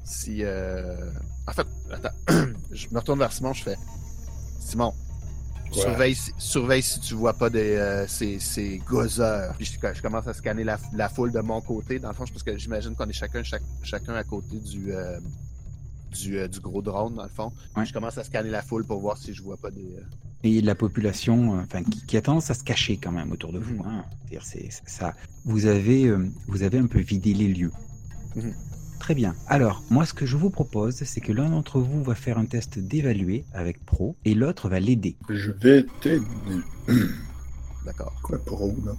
si en fait, attends, [clears throat] je me retourne vers Simon, je fais Simon. Quoi? Surveille, si- surveille si tu vois pas des, euh, ces, ces gosseurs. Puis je, je commence à scanner la, la foule de mon côté, dans le fond, parce que j'imagine qu'on est chacun, chaque- chacun à côté du, euh, du, euh, du gros drone, dans le fond. Ouais. Je commence à scanner la foule pour voir si je vois pas des. euh, Et la population, enfin, qui, qui a tendance à se cacher quand même autour de vous. Mhm. hein. C'est- ça. Vous avez, vous avez un peu vidé les lieux. Mhm. Très bien. Alors, moi, ce que je vous propose, c'est que l'un d'entre vous va faire un test d'évaluer avec Pro et l'autre va l'aider. Je vais t'aider. [clears throat] D'accord. Quoi, pro, là?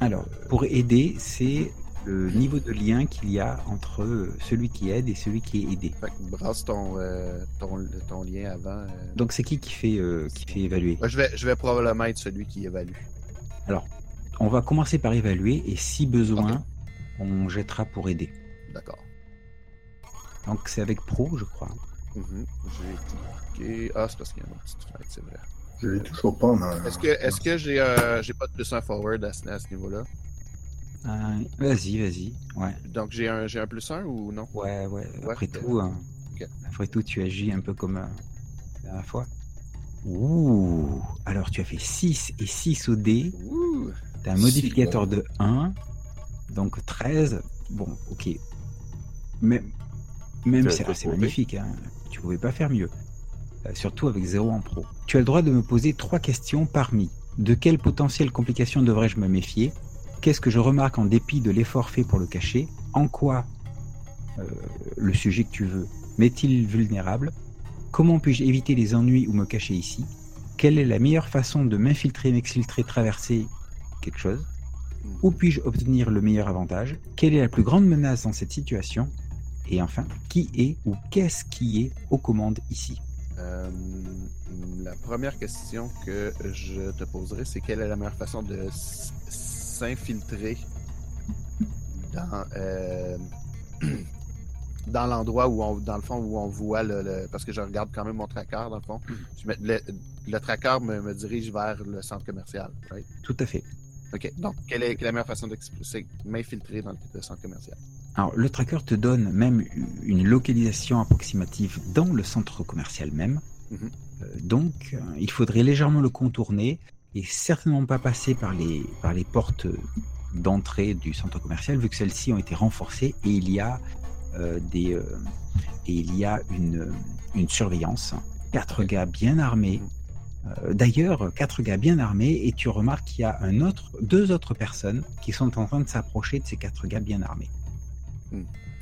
Alors, pour aider, c'est le niveau de lien qu'il y a entre celui qui aide et celui qui est aidé. Fait que brasse ton, euh, ton, ton lien avant. euh. Donc, c'est qui qui fait, euh, qui fait évaluer? Moi, je, vais, je vais probablement être celui qui évalue. On va commencer par évaluer et si besoin, on jettera pour aider. D'accord. Donc, c'est avec Pro, je crois. Mhm. J'ai cliqué. Ah, c'est parce qu'il y a une petite fenêtre, c'est vrai. Je l'ai toujours pas en Est-ce que, est-ce que j'ai, euh, j'ai pas de plus un forward à ce, à ce niveau-là? Euh, vas-y, vas-y. Ouais, Donc j'ai un, j'ai un plus un ou non? ouais, ouais. Ouais, Après tout, hein, après tout, tu agis un peu comme euh, la dernière fois. Ouh Alors, tu as fait 6 et 6 au dé. Ouh! Tu as un modificateur de 1. Donc 13. Bon, ok. Mais même as c'est magnifique. Hein. Tu pouvais pas faire mieux. Euh, surtout avec 0 en pro. Tu as le droit de me poser trois questions parmi. De quelles potentielles complications devrais-je me méfier? Qu'est-ce que je remarque en dépit de l'effort fait pour le cacher? En quoi euh, le sujet que tu veux m'est-il vulnérable? Comment puis-je éviter les ennuis ou me cacher ici? Quelle est la meilleure façon de m'infiltrer, m'exfiltrer, traverser quelque chose? Où puis-je obtenir le meilleur avantage? Quelle est la plus grande menace dans cette situation? Et enfin, qui est ou qu'est-ce qui est aux commandes ici? Euh, la première question que je te poserai, c'est quelle est la meilleure façon de s'infiltrer dans, euh, [clears throat] dans l'endroit où on, dans le fond, où on voit le, le- parce que je regarde quand même mon tracker dans le fond. Je mets- le, le tracker me, me dirige vers le centre commercial, right? Tout à fait. Ok. Donc, quelle est, quelle est la meilleure façon de m'infiltrer dans le, centre commercial? Alors, le tracker te donne même une localisation approximative dans le centre commercial même. Mhm. Euh, donc, euh, il faudrait légèrement le contourner et certainement pas passer par les, par les portes d'entrée du centre commercial, vu que celles-ci ont été renforcées et il y a euh, des euh, et il y a une, une surveillance. Quatre gars bien armés. Euh, D'ailleurs, quatre gars bien armés et tu remarques qu'il y a un autre, deux autres personnes qui sont en train de s'approcher de ces quatre gars bien armés.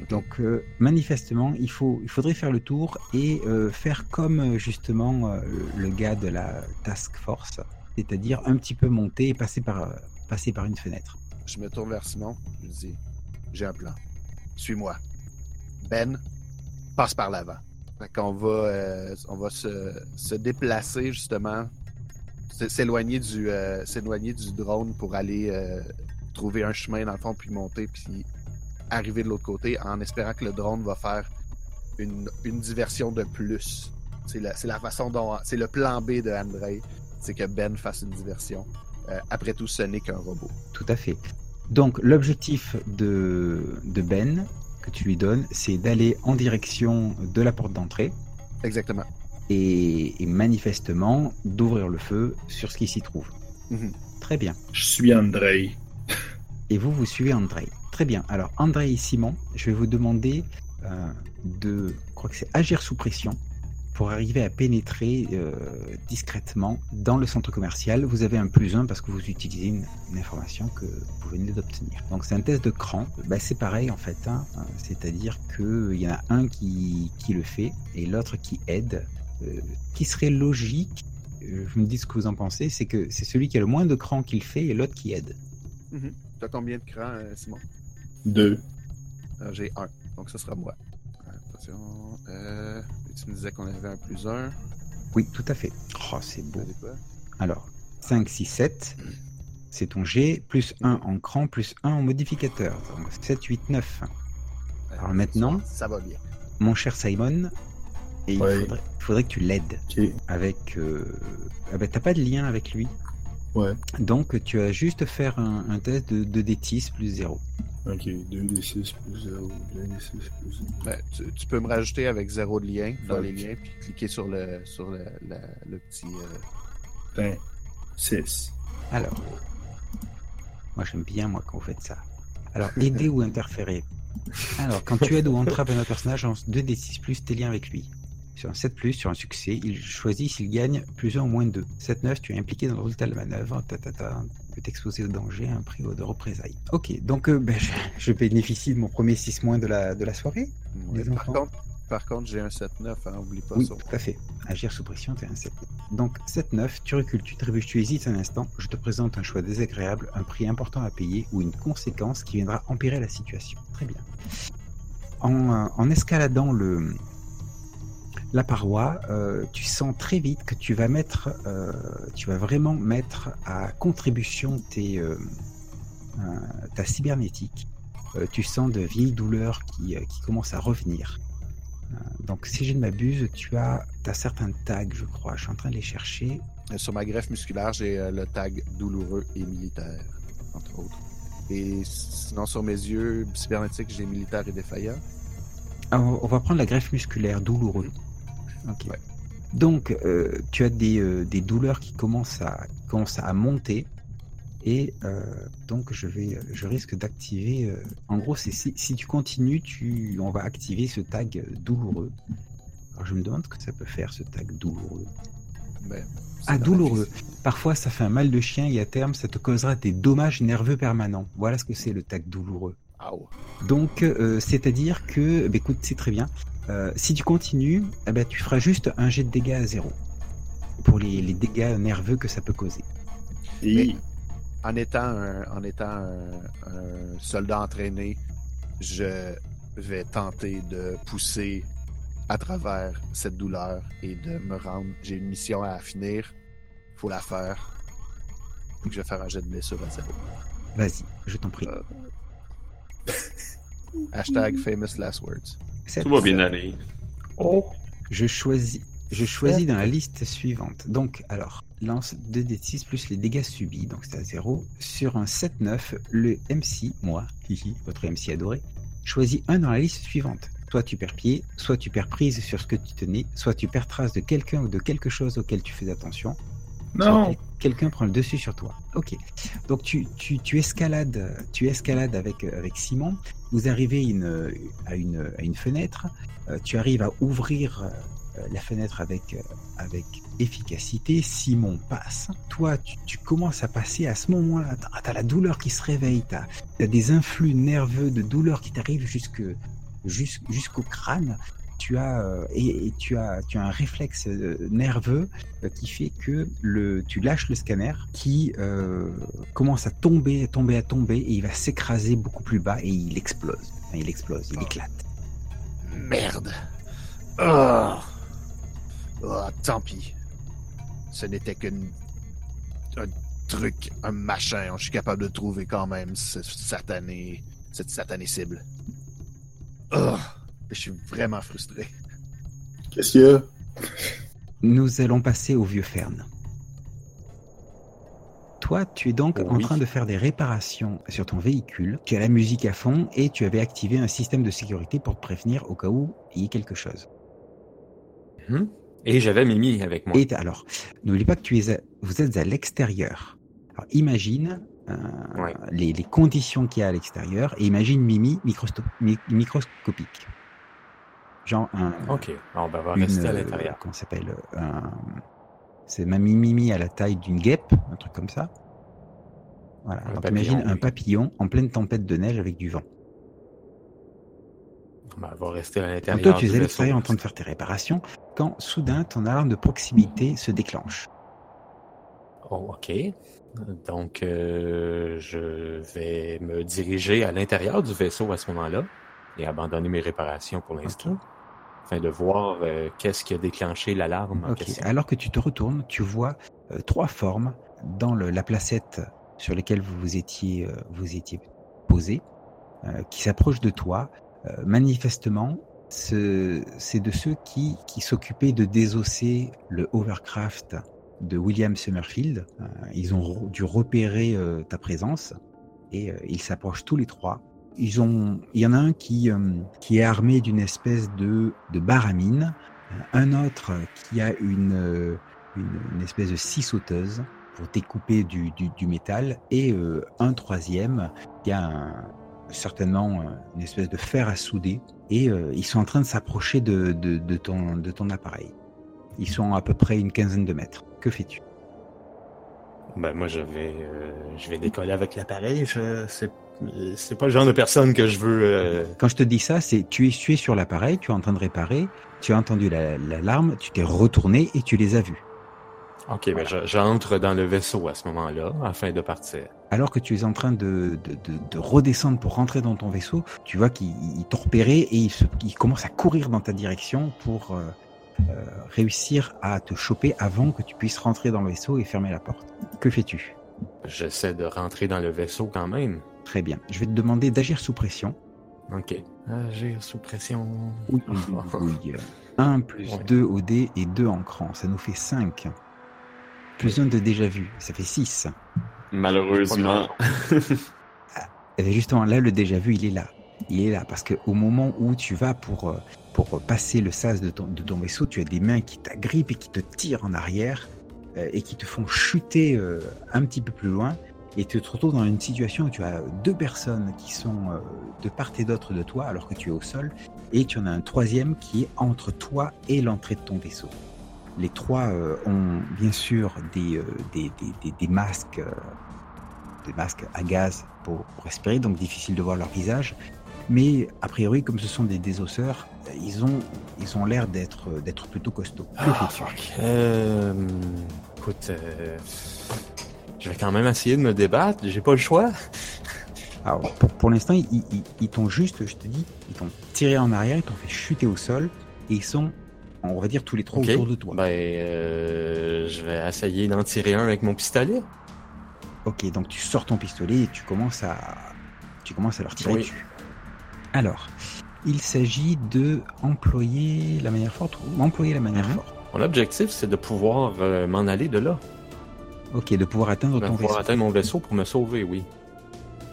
Donc euh, manifestement, il, faut, il faudrait faire le tour et euh, faire comme justement euh, le gars de la task force, c'est-à-dire un petit peu monter et passer par, passer par une fenêtre. Je me tourne vers Simon. Je dis, j'ai un plan. Suis-moi. Ben passe par l'avant. Fait qu'on va, euh, on va se, se déplacer justement, s'éloigner du, euh, du drone pour aller euh, trouver un chemin dans le fond, puis monter, puis arriver de l'autre côté en espérant que le drone va faire une, une diversion de plus. C'est la, la façon dont. C'est le plan B de Andrei, c'est que Ben fasse une diversion. Après tout, ce n'est qu'un robot. Tout à fait. Donc l'objectif de, de Ben que tu lui donnes, c'est d'aller en direction de la porte d'entrée Exactement. et, et manifestement d'ouvrir le feu sur ce qui s'y trouve. Mhm. Très bien. Je suis Andrei. Et vous, vous suivez Andrei. Très bien. Alors Andrei et Simon, je vais vous demander euh, de, je crois que c'est agir sous pression pour arriver à pénétrer euh, discrètement dans le centre commercial. Vous avez un plus un parce que vous utilisez une, une information que vous venez d'obtenir. Donc c'est un test de cran. Bah, c'est pareil en fait. hein. Euh, C'est-à-dire qu'il y en a un qui, qui le fait et l'autre qui aide. Euh, qui serait logique, euh, je me dis ce que vous en pensez, c'est que c'est celui qui a le moins de cran qui le fait et l'autre qui aide. T'as combien de crans, euh, Simon? Deux. Euh, J'ai un, donc ce sera moi. Attention. Euh, tu me disais qu'on avait un plus un. Oui, tout à fait. Oh, c'est beau. Alors, 5, 6, 7, c'est ton G, plus 1 en cran, plus 1 en modificateur. Donc 7, 8, 9. Alors maintenant- Ça, ça va bien. Mon cher Simon, et il, Ouais. faudrait, il faudrait que tu l'aides Ok. avec... Euh... Ah ben, t'as pas de lien avec lui. Ouais. Donc tu vas juste faire un, un test de 2d6 plus 0. Ok. 2d6 plus 0. 2d6 plus 0. Ben, tu, tu peux me rajouter avec zéro de lien dans Ok. les liens, puis cliquer sur le, sur le, la- le petit. euh, Ben, 6. Alors, moi j'aime bien moi quand vous faites ça. Alors, aider ou interférer? Alors, quand tu aides ou entraves un autre personnage en 2d6 plus tes liens avec lui. Sur un 7 plus, sur un succès, il choisit s'il gagne plus 1 ou moins 2. 7-9, tu es impliqué dans le résultat de la manœuvre. Ta, ta, ta, tu peux t'exposer au danger à un prix de représailles. Ok, donc euh, ben, je, [laughs] je bénéficie de mon premier 6 moins de la, de la soirée. ouais. Par contre, par contre j'ai un 7-9, hein, oublie pas Oui, ça. tout à fait. Agir sous pression, tu es un 7. Donc 7-9, tu recules, tu trébuches, tu hésites un instant, je te présente un choix désagréable, un prix important à payer ou une conséquence qui viendra empirer la situation. Très bien. En, en escaladant le, la paroi, euh, tu sens très vite que tu vas mettre, euh, tu vas vraiment mettre à contribution tes, euh, ta cybernétique. Tu sens de vieilles douleurs qui, qui commencent à revenir. Donc, si je ne m'abuse, tu as, as certains tags, je crois. Je suis en train de les chercher. Sur ma greffe musculaire, j'ai le tag douloureux et militaire, entre autres. Et sinon, sur mes yeux cybernetiques, j'ai militaire et défaillant. Alors, on va prendre la greffe musculaire douloureux. Ok. Ouais. Donc, euh, tu as des, euh, des douleurs qui commencent à, qui commencent à monter. Et euh, donc, je, vais, je risque d'activer. en gros, c'est si, si tu continues, tu, on va activer ce tag douloureux. Alors, je me demande ce que ça peut faire, ce tag douloureux. Mais c'est Ah, douloureux. Parfois, ça fait un mal de chien et à terme, ça te causera des dommages nerveux permanents. Voilà ce que c'est le tag douloureux. Donc, euh, c'est-à-dire que, bah, écoute, c'est très bien. Euh, si tu continues, eh ben, tu feras juste un jet de dégâts à zéro pour les, les dégâts nerveux que ça peut causer. Et En étant un, en étant un, un soldat entraîné, je vais tenter de pousser à travers cette douleur et de me rendre. J'ai une mission à finir. Faut la faire. Donc, je vais faire un jet de blessure à zéro. Vas-y, je t'en prie. Euh, [laughs] Hashtag famous last words. Tout va bien aller. Oh! Je choisis, je choisis dans la liste suivante. Donc, alors, lance 2d6 plus les dégâts subis, donc c'est à 0. Sur un 7-9, le MC, moi, hihi, votre MC adoré, choisis un dans la liste suivante. Soit tu perds pied, soit tu perds prise sur ce que tu tenais, soit tu perds trace de quelqu'un ou de quelque chose auquel tu fais attention, non. Quelqu'un prend le dessus sur toi. Ok. Donc tu, tu, escalades, tu escalades avec, euh, avec Simon. Vous arrivez une, à une, à une fenêtre. Euh, tu arrives à ouvrir euh, la fenêtre avec, avec efficacité. Simon passe. Toi, tu, commences à passer à ce moment-là. Tu as, la douleur qui se réveille. Tu as, des influx nerveux de douleur qui t'arrivent jusque, jusqu'- jusqu'au crâne. Tu as, euh, et, et tu, as, tu as un réflexe euh, nerveux euh, qui fait que le, tu lâches le scanner qui euh, commence à tomber, à tomber, à tomber et il va s'écraser beaucoup plus bas et il explose. Enfin, il explose, il Ah. éclate. Merde. Oh. Oh, tant pis. Ce n'était qu'un un truc, un machin. Je suis capable de trouver quand même ce satané, cette satanée cible. Oh. Je suis vraiment frustré. Qu'est-ce qu'il y a? Nous allons passer au vieux Fern. Toi, tu es donc en train de faire des réparations sur ton véhicule. Tu as la musique à fond et tu avais activé un système de sécurité pour te prévenir au cas où il y ait quelque chose. Mhm. Et j'avais Mimi avec moi. Et alors, n'oublie pas que tu es à- vous êtes à l'extérieur. Alors, imagine euh, Ouais. les, les conditions qu'il y a à l'extérieur et imagine Mimi microsto- mi- microscopique. Genre un, Ok, on va une, rester à l'intérieur. comment s'appelle euh, un- C'est ma mimi à la taille d'une guêpe, un truc comme ça. Voilà. Un Alors papillon, imagine un papillon en pleine tempête de neige avec du vent. On va rester à l'intérieur. toi, tu es à l'extérieur en train de faire tes réparations quand soudain ton alarme de proximité se déclenche. Oh, ok. Donc, euh, je vais me diriger à l'intérieur du vaisseau à ce moment-là et abandonner mes réparations pour l'instant, afin de voir euh, qu'est-ce qui a déclenché l'alarme. Alors que tu te retournes, tu vois euh, trois formes dans le- la placette sur laquelle vous vous étiez, euh, vous étiez posé, qui s'approchent de toi. Manifestement, ce- c'est de ceux qui, qui s'occupaient de désosser le Overcraft de William Summerfield. Ils ont dû repérer ta présence et ils s'approchent tous les trois. Ils ont, il y en a un qui, euh, qui est armé d'une espèce de, de baramine, un autre qui a une, euh, une, espèce de scie sauteuse pour découper du, du, métal, et euh, un troisième qui a certainement une espèce de fer à souder, et ils sont en train de s'approcher de, de, ton, de ton appareil. Ils sont à peu près une quinzaine de mètres. Que fais-tu? Ben, moi, je vais, je vais décoller avec l'appareil. C'est pas le genre de personne que je veux. euh, Quand je te dis ça, c'est tu es, tu es sur l'appareil, tu es en train de réparer, tu as entendu la- l'alarme, tu t'es retourné et tu les as vus. Ok, ben, je- j'entre dans le vaisseau à ce moment-là afin de partir. Alors que tu es en train de, de, de, de redescendre pour rentrer dans ton vaisseau, tu vois qu'il il t'ont repéré et il, se, il commence à courir dans ta direction pour euh, euh, réussir à te choper avant que tu puisses rentrer dans le vaisseau et fermer la porte. Que fais-tu? J'essaie de rentrer dans le vaisseau quand même. Très bien. Je vais te demander d'agir sous pression. Ok. Agir sous pression. Oui, oui, oui, oui. [laughs] 1 plus Ouais. 2 au dé et 2 en cran. Ça nous fait 5. Plus 1 de déjà vu. Ça fait 6. Malheureusement. [laughs] Et bien justement, là, le déjà vu, il est là. Il est là parce que au moment où tu vas pour, euh, pour passer le sas de ton, de ton vaisseau, tu as des mains qui t'agrippent et qui te tirent en arrière euh, et qui te font chuter euh, un petit peu plus loin. Et tu te retrouves dans une situation où tu as deux personnes qui sont euh, de part et d'autre de toi alors que tu es au sol. Et tu en as un troisième qui est entre toi et l'entrée de ton vaisseau. Les trois euh, ont bien sûr des, euh, des, des, des, des masques, des masques à gaz pour, respirer, donc difficile de voir leur visage. Mais a priori, comme ce sont des désosseurs, ils ont ils ont l'air d'être d'être plutôt costauds. Ah, écoute, je vais quand même essayer de me débattre. J'ai pas le choix. Alors, pour, pour l'instant, ils, ils- ils t'ont juste, je te dis, ils t'ont tiré en arrière, ils t'ont fait chuter au sol, et ils sont, on va dire, tous les trois autour de toi. Ben, euh, je vais essayer d'en tirer un avec mon pistolet. Ok, donc tu sors ton pistolet et tu commences à, tu commences à leur tirer Oui. dessus. Alors, il s'agit de employer la manière forte ou employer la manière Mhm. forte. Mon objectif, c'est de pouvoir euh, m'en aller de là. Ok, de pouvoir atteindre De ton pouvoir vaisseau. atteindre mon vaisseau pour me sauver, oui.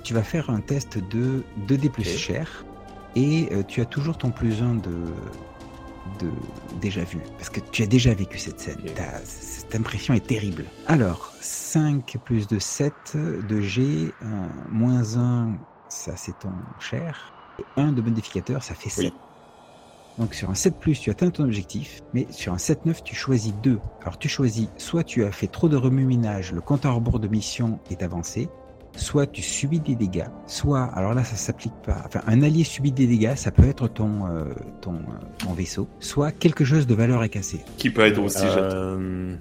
Tu vas faire un test de 2D plus cher et euh, tu as toujours ton plus 1 de, de déjà vu. Parce que tu as déjà vécu cette scène. Cette impression est terrible. Alors, 5 plus de 7 de G, euh, moins 1, ça c'est ton cher. Et 1 de modificateur, ça fait 7. Donc sur un 7 plus, tu atteins ton objectif, mais sur un 7-9, tu choisis 2. Alors tu choisis, soit tu as fait trop de remue-ménage, le compte à rebours de mission est avancé, soit tu subis des dégâts, soit, alors là ça s'applique pas, enfin un allié subit des dégâts, ça peut être ton, euh, ton, euh, ton vaisseau, soit quelque chose de valeur est cassé. Qui peut être aussi. Euh,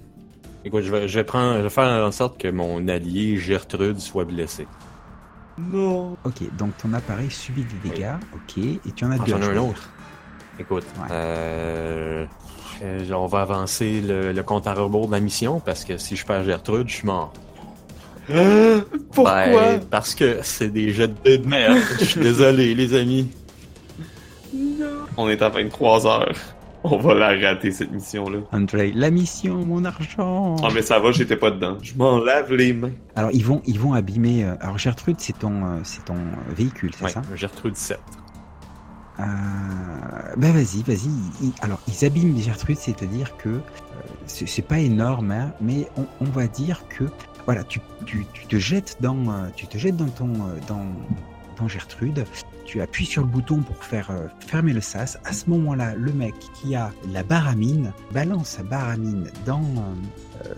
écoute, je vais, je vais prendre, je vais faire en sorte que mon allié Gertrude soit blessé. Non. Ok, donc ton appareil subit des dégâts, ok, et tu en as Ah, deux. J'en ai un autre. Écoute, Ouais. euh, euh, on va avancer le, le compte à rebours de la mission parce que si je perds Gertrude, je suis mort. [gasps] Pourquoi? Ben, parce que c'est des jets de merde. Je suis désolé, les amis. On est à 23 heures. On va la rater, cette mission-là. André, la mission, mon argent. Ah, mais ça va, j'étais pas dedans. Je m'en lave les mains. Alors ils vont, ils vont abîmer. euh, Alors Gertrude, c'est ton, euh, c'est ton véhicule, c'est Ouais, ça? Gertrude 7. Ben vas-y, vas-y. Alors ils abîment Gertrude, c'est-à-dire que euh, c'est pas énorme, hein, mais on, va dire que voilà, tu, te jettes dans, euh, tu te jettes dans ton, dans Gertrude. Tu appuies sur le bouton pour faire euh, fermer le sas. À ce moment-là, le mec qui a la baramine balance sa baramine dans euh,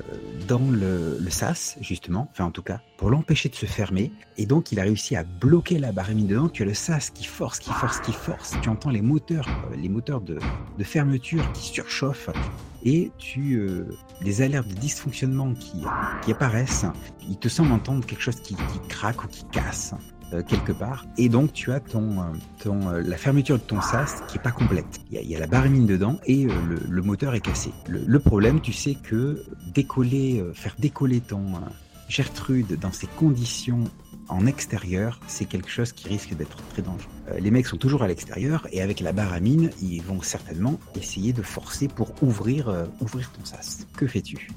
dans le, sas justement, enfin en tout cas pour l'empêcher de se fermer. Et donc il a réussi à bloquer la baramine dedans. Tu as le sas qui force, qui force, qui force. Tu entends les moteurs, euh, les de, fermeture qui surchauffent et tu des alertes de dysfonctionnement qui, apparaissent. Il te semble entendre quelque chose qui craque ou qui casse euh, quelque part. Et donc tu as ton, euh, ton euh, la fermeture de ton sas qui est pas complète. Il y y a la baramine dedans et le, moteur est cassé. Le, problème, tu sais que décoller, faire décoller ton Gertrude dans ces conditions en extérieur, c'est quelque chose qui risque d'être très dangereux. Les mecs sont toujours à l'extérieur et avec la baramine, ils vont certainement essayer de forcer pour ouvrir, ouvrir ton sas. Que fais-tu?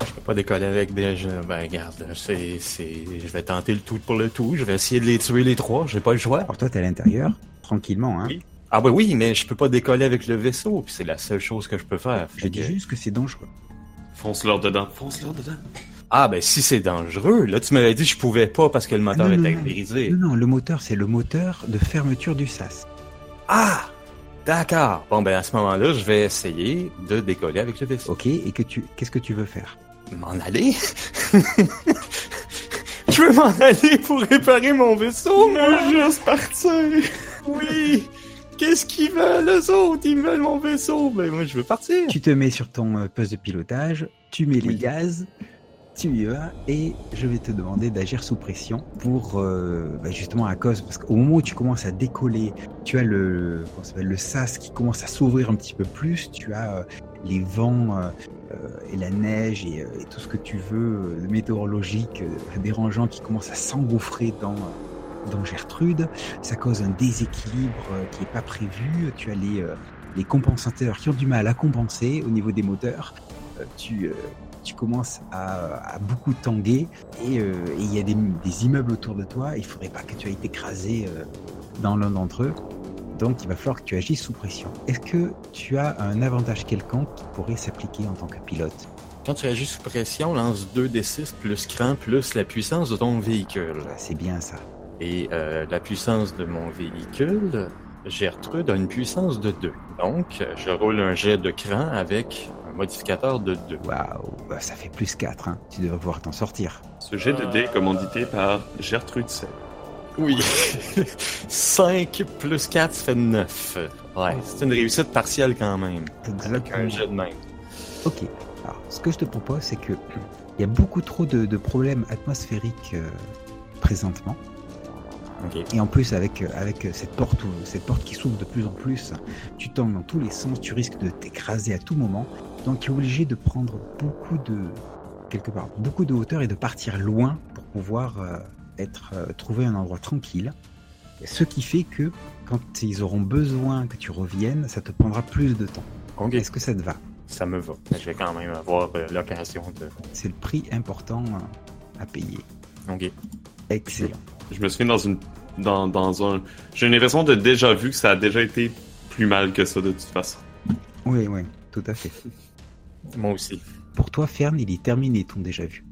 Je peux pas décoller avec des jeux. Ben, regarde, c'est, c'est, je vais tenter le tout pour le tout. Je vais essayer de les tuer les trois. J'ai pas le choix. Alors toi, t'es à l'intérieur, tranquillement. Hein. Oui. Ah, ben oui, mais je peux pas décoller avec le vaisseau. Puis c'est la seule chose que je peux faire. Je dis que- juste que c'est dangereux. Fonce-leur dedans. Fonce-leur dedans. Ah, ben si c'est dangereux. Là, tu m'avais dit que je pouvais pas parce que le moteur non, était non. brisé. Non, non, le moteur, c'est le moteur de fermeture du sas. Ah! D'accord. Bon, ben à ce moment-là, je vais essayer de décoller avec le vaisseau. Ok, et que tu, qu'est-ce que tu veux faire? M'en aller? [laughs] je veux m'en aller pour réparer mon vaisseau, mais juste partir. oui! Qu'est-ce qu'ils veulent, eux autres? Ils veulent mon vaisseau. Ben moi, je veux partir. Tu te mets sur ton euh, poste de pilotage, tu mets les gaz, tu y et je vais te demander d'agir sous pression pour euh, bah, justement à cause parce qu'au moment où tu commences à décoller, tu as le le sas qui commence à s'ouvrir un petit peu plus, tu as euh, les vents euh, et la neige et, tout ce que tu veux météorologique dérangeant qui commence à s'engouffrer dans dans Gertrude, ça cause un déséquilibre qui est pas prévu. Tu as les les compensateurs qui ont du mal à compenser au niveau des moteurs. Tu, tu commences à, à beaucoup tanguer et euh, il y a des, des immeubles autour de toi. Il faudrait pas que tu ailles t'écraser euh, dans l'un d'entre eux. Donc il va falloir que tu agisses sous pression. Est-ce que tu as un avantage quelconque qui pourrait s'appliquer en tant que pilote? Quand tu agis sous pression, lance 2 d 6 plus cran plus la puissance de ton véhicule. Ah, C'est bien ça. Et euh, la puissance de mon véhicule, Gertrude a une puissance de 2. Donc, je roule un jet de cran avec modificateur de 2. Waouh, bah, ça fait plus 4. Hein. Tu devrais pouvoir t'en sortir. Ce jet de dés est commandité par Gertrude Sepp. Oui. [laughs] 5 plus 4, ça fait 9. Ouais, c'est une réussite partielle quand même. Avec un jet de même. Ok. Alors, ce que je te propose, c'est que il y a beaucoup trop de, de problèmes atmosphériques euh, présentement. Ok. Et en plus, avec, euh, avec cette porte, cette porte qui s'ouvre de plus en plus, tu tombes dans tous les sens, tu risques de t'écraser à tout moment. Donc, tu es obligé de prendre beaucoup de, quelque part, beaucoup de hauteur et de partir loin pour pouvoir euh, être, euh, trouver un endroit tranquille. Ce qui fait que quand ils auront besoin que tu reviennes, ça te prendra plus de temps. Ok, Est-ce que ça te va? Ça me va. Je vais quand même avoir euh, l'occasion de... C'est le prix important euh, à payer. Ok. Excellent. Je me souviens dans une. Dans, dans un. J'ai une impression de déjà vu que ça a déjà été plus mal que ça de toute façon. Oui, oui, tout à fait. Moi aussi. Pour toi, Fern, il est terminé ton déjà vu.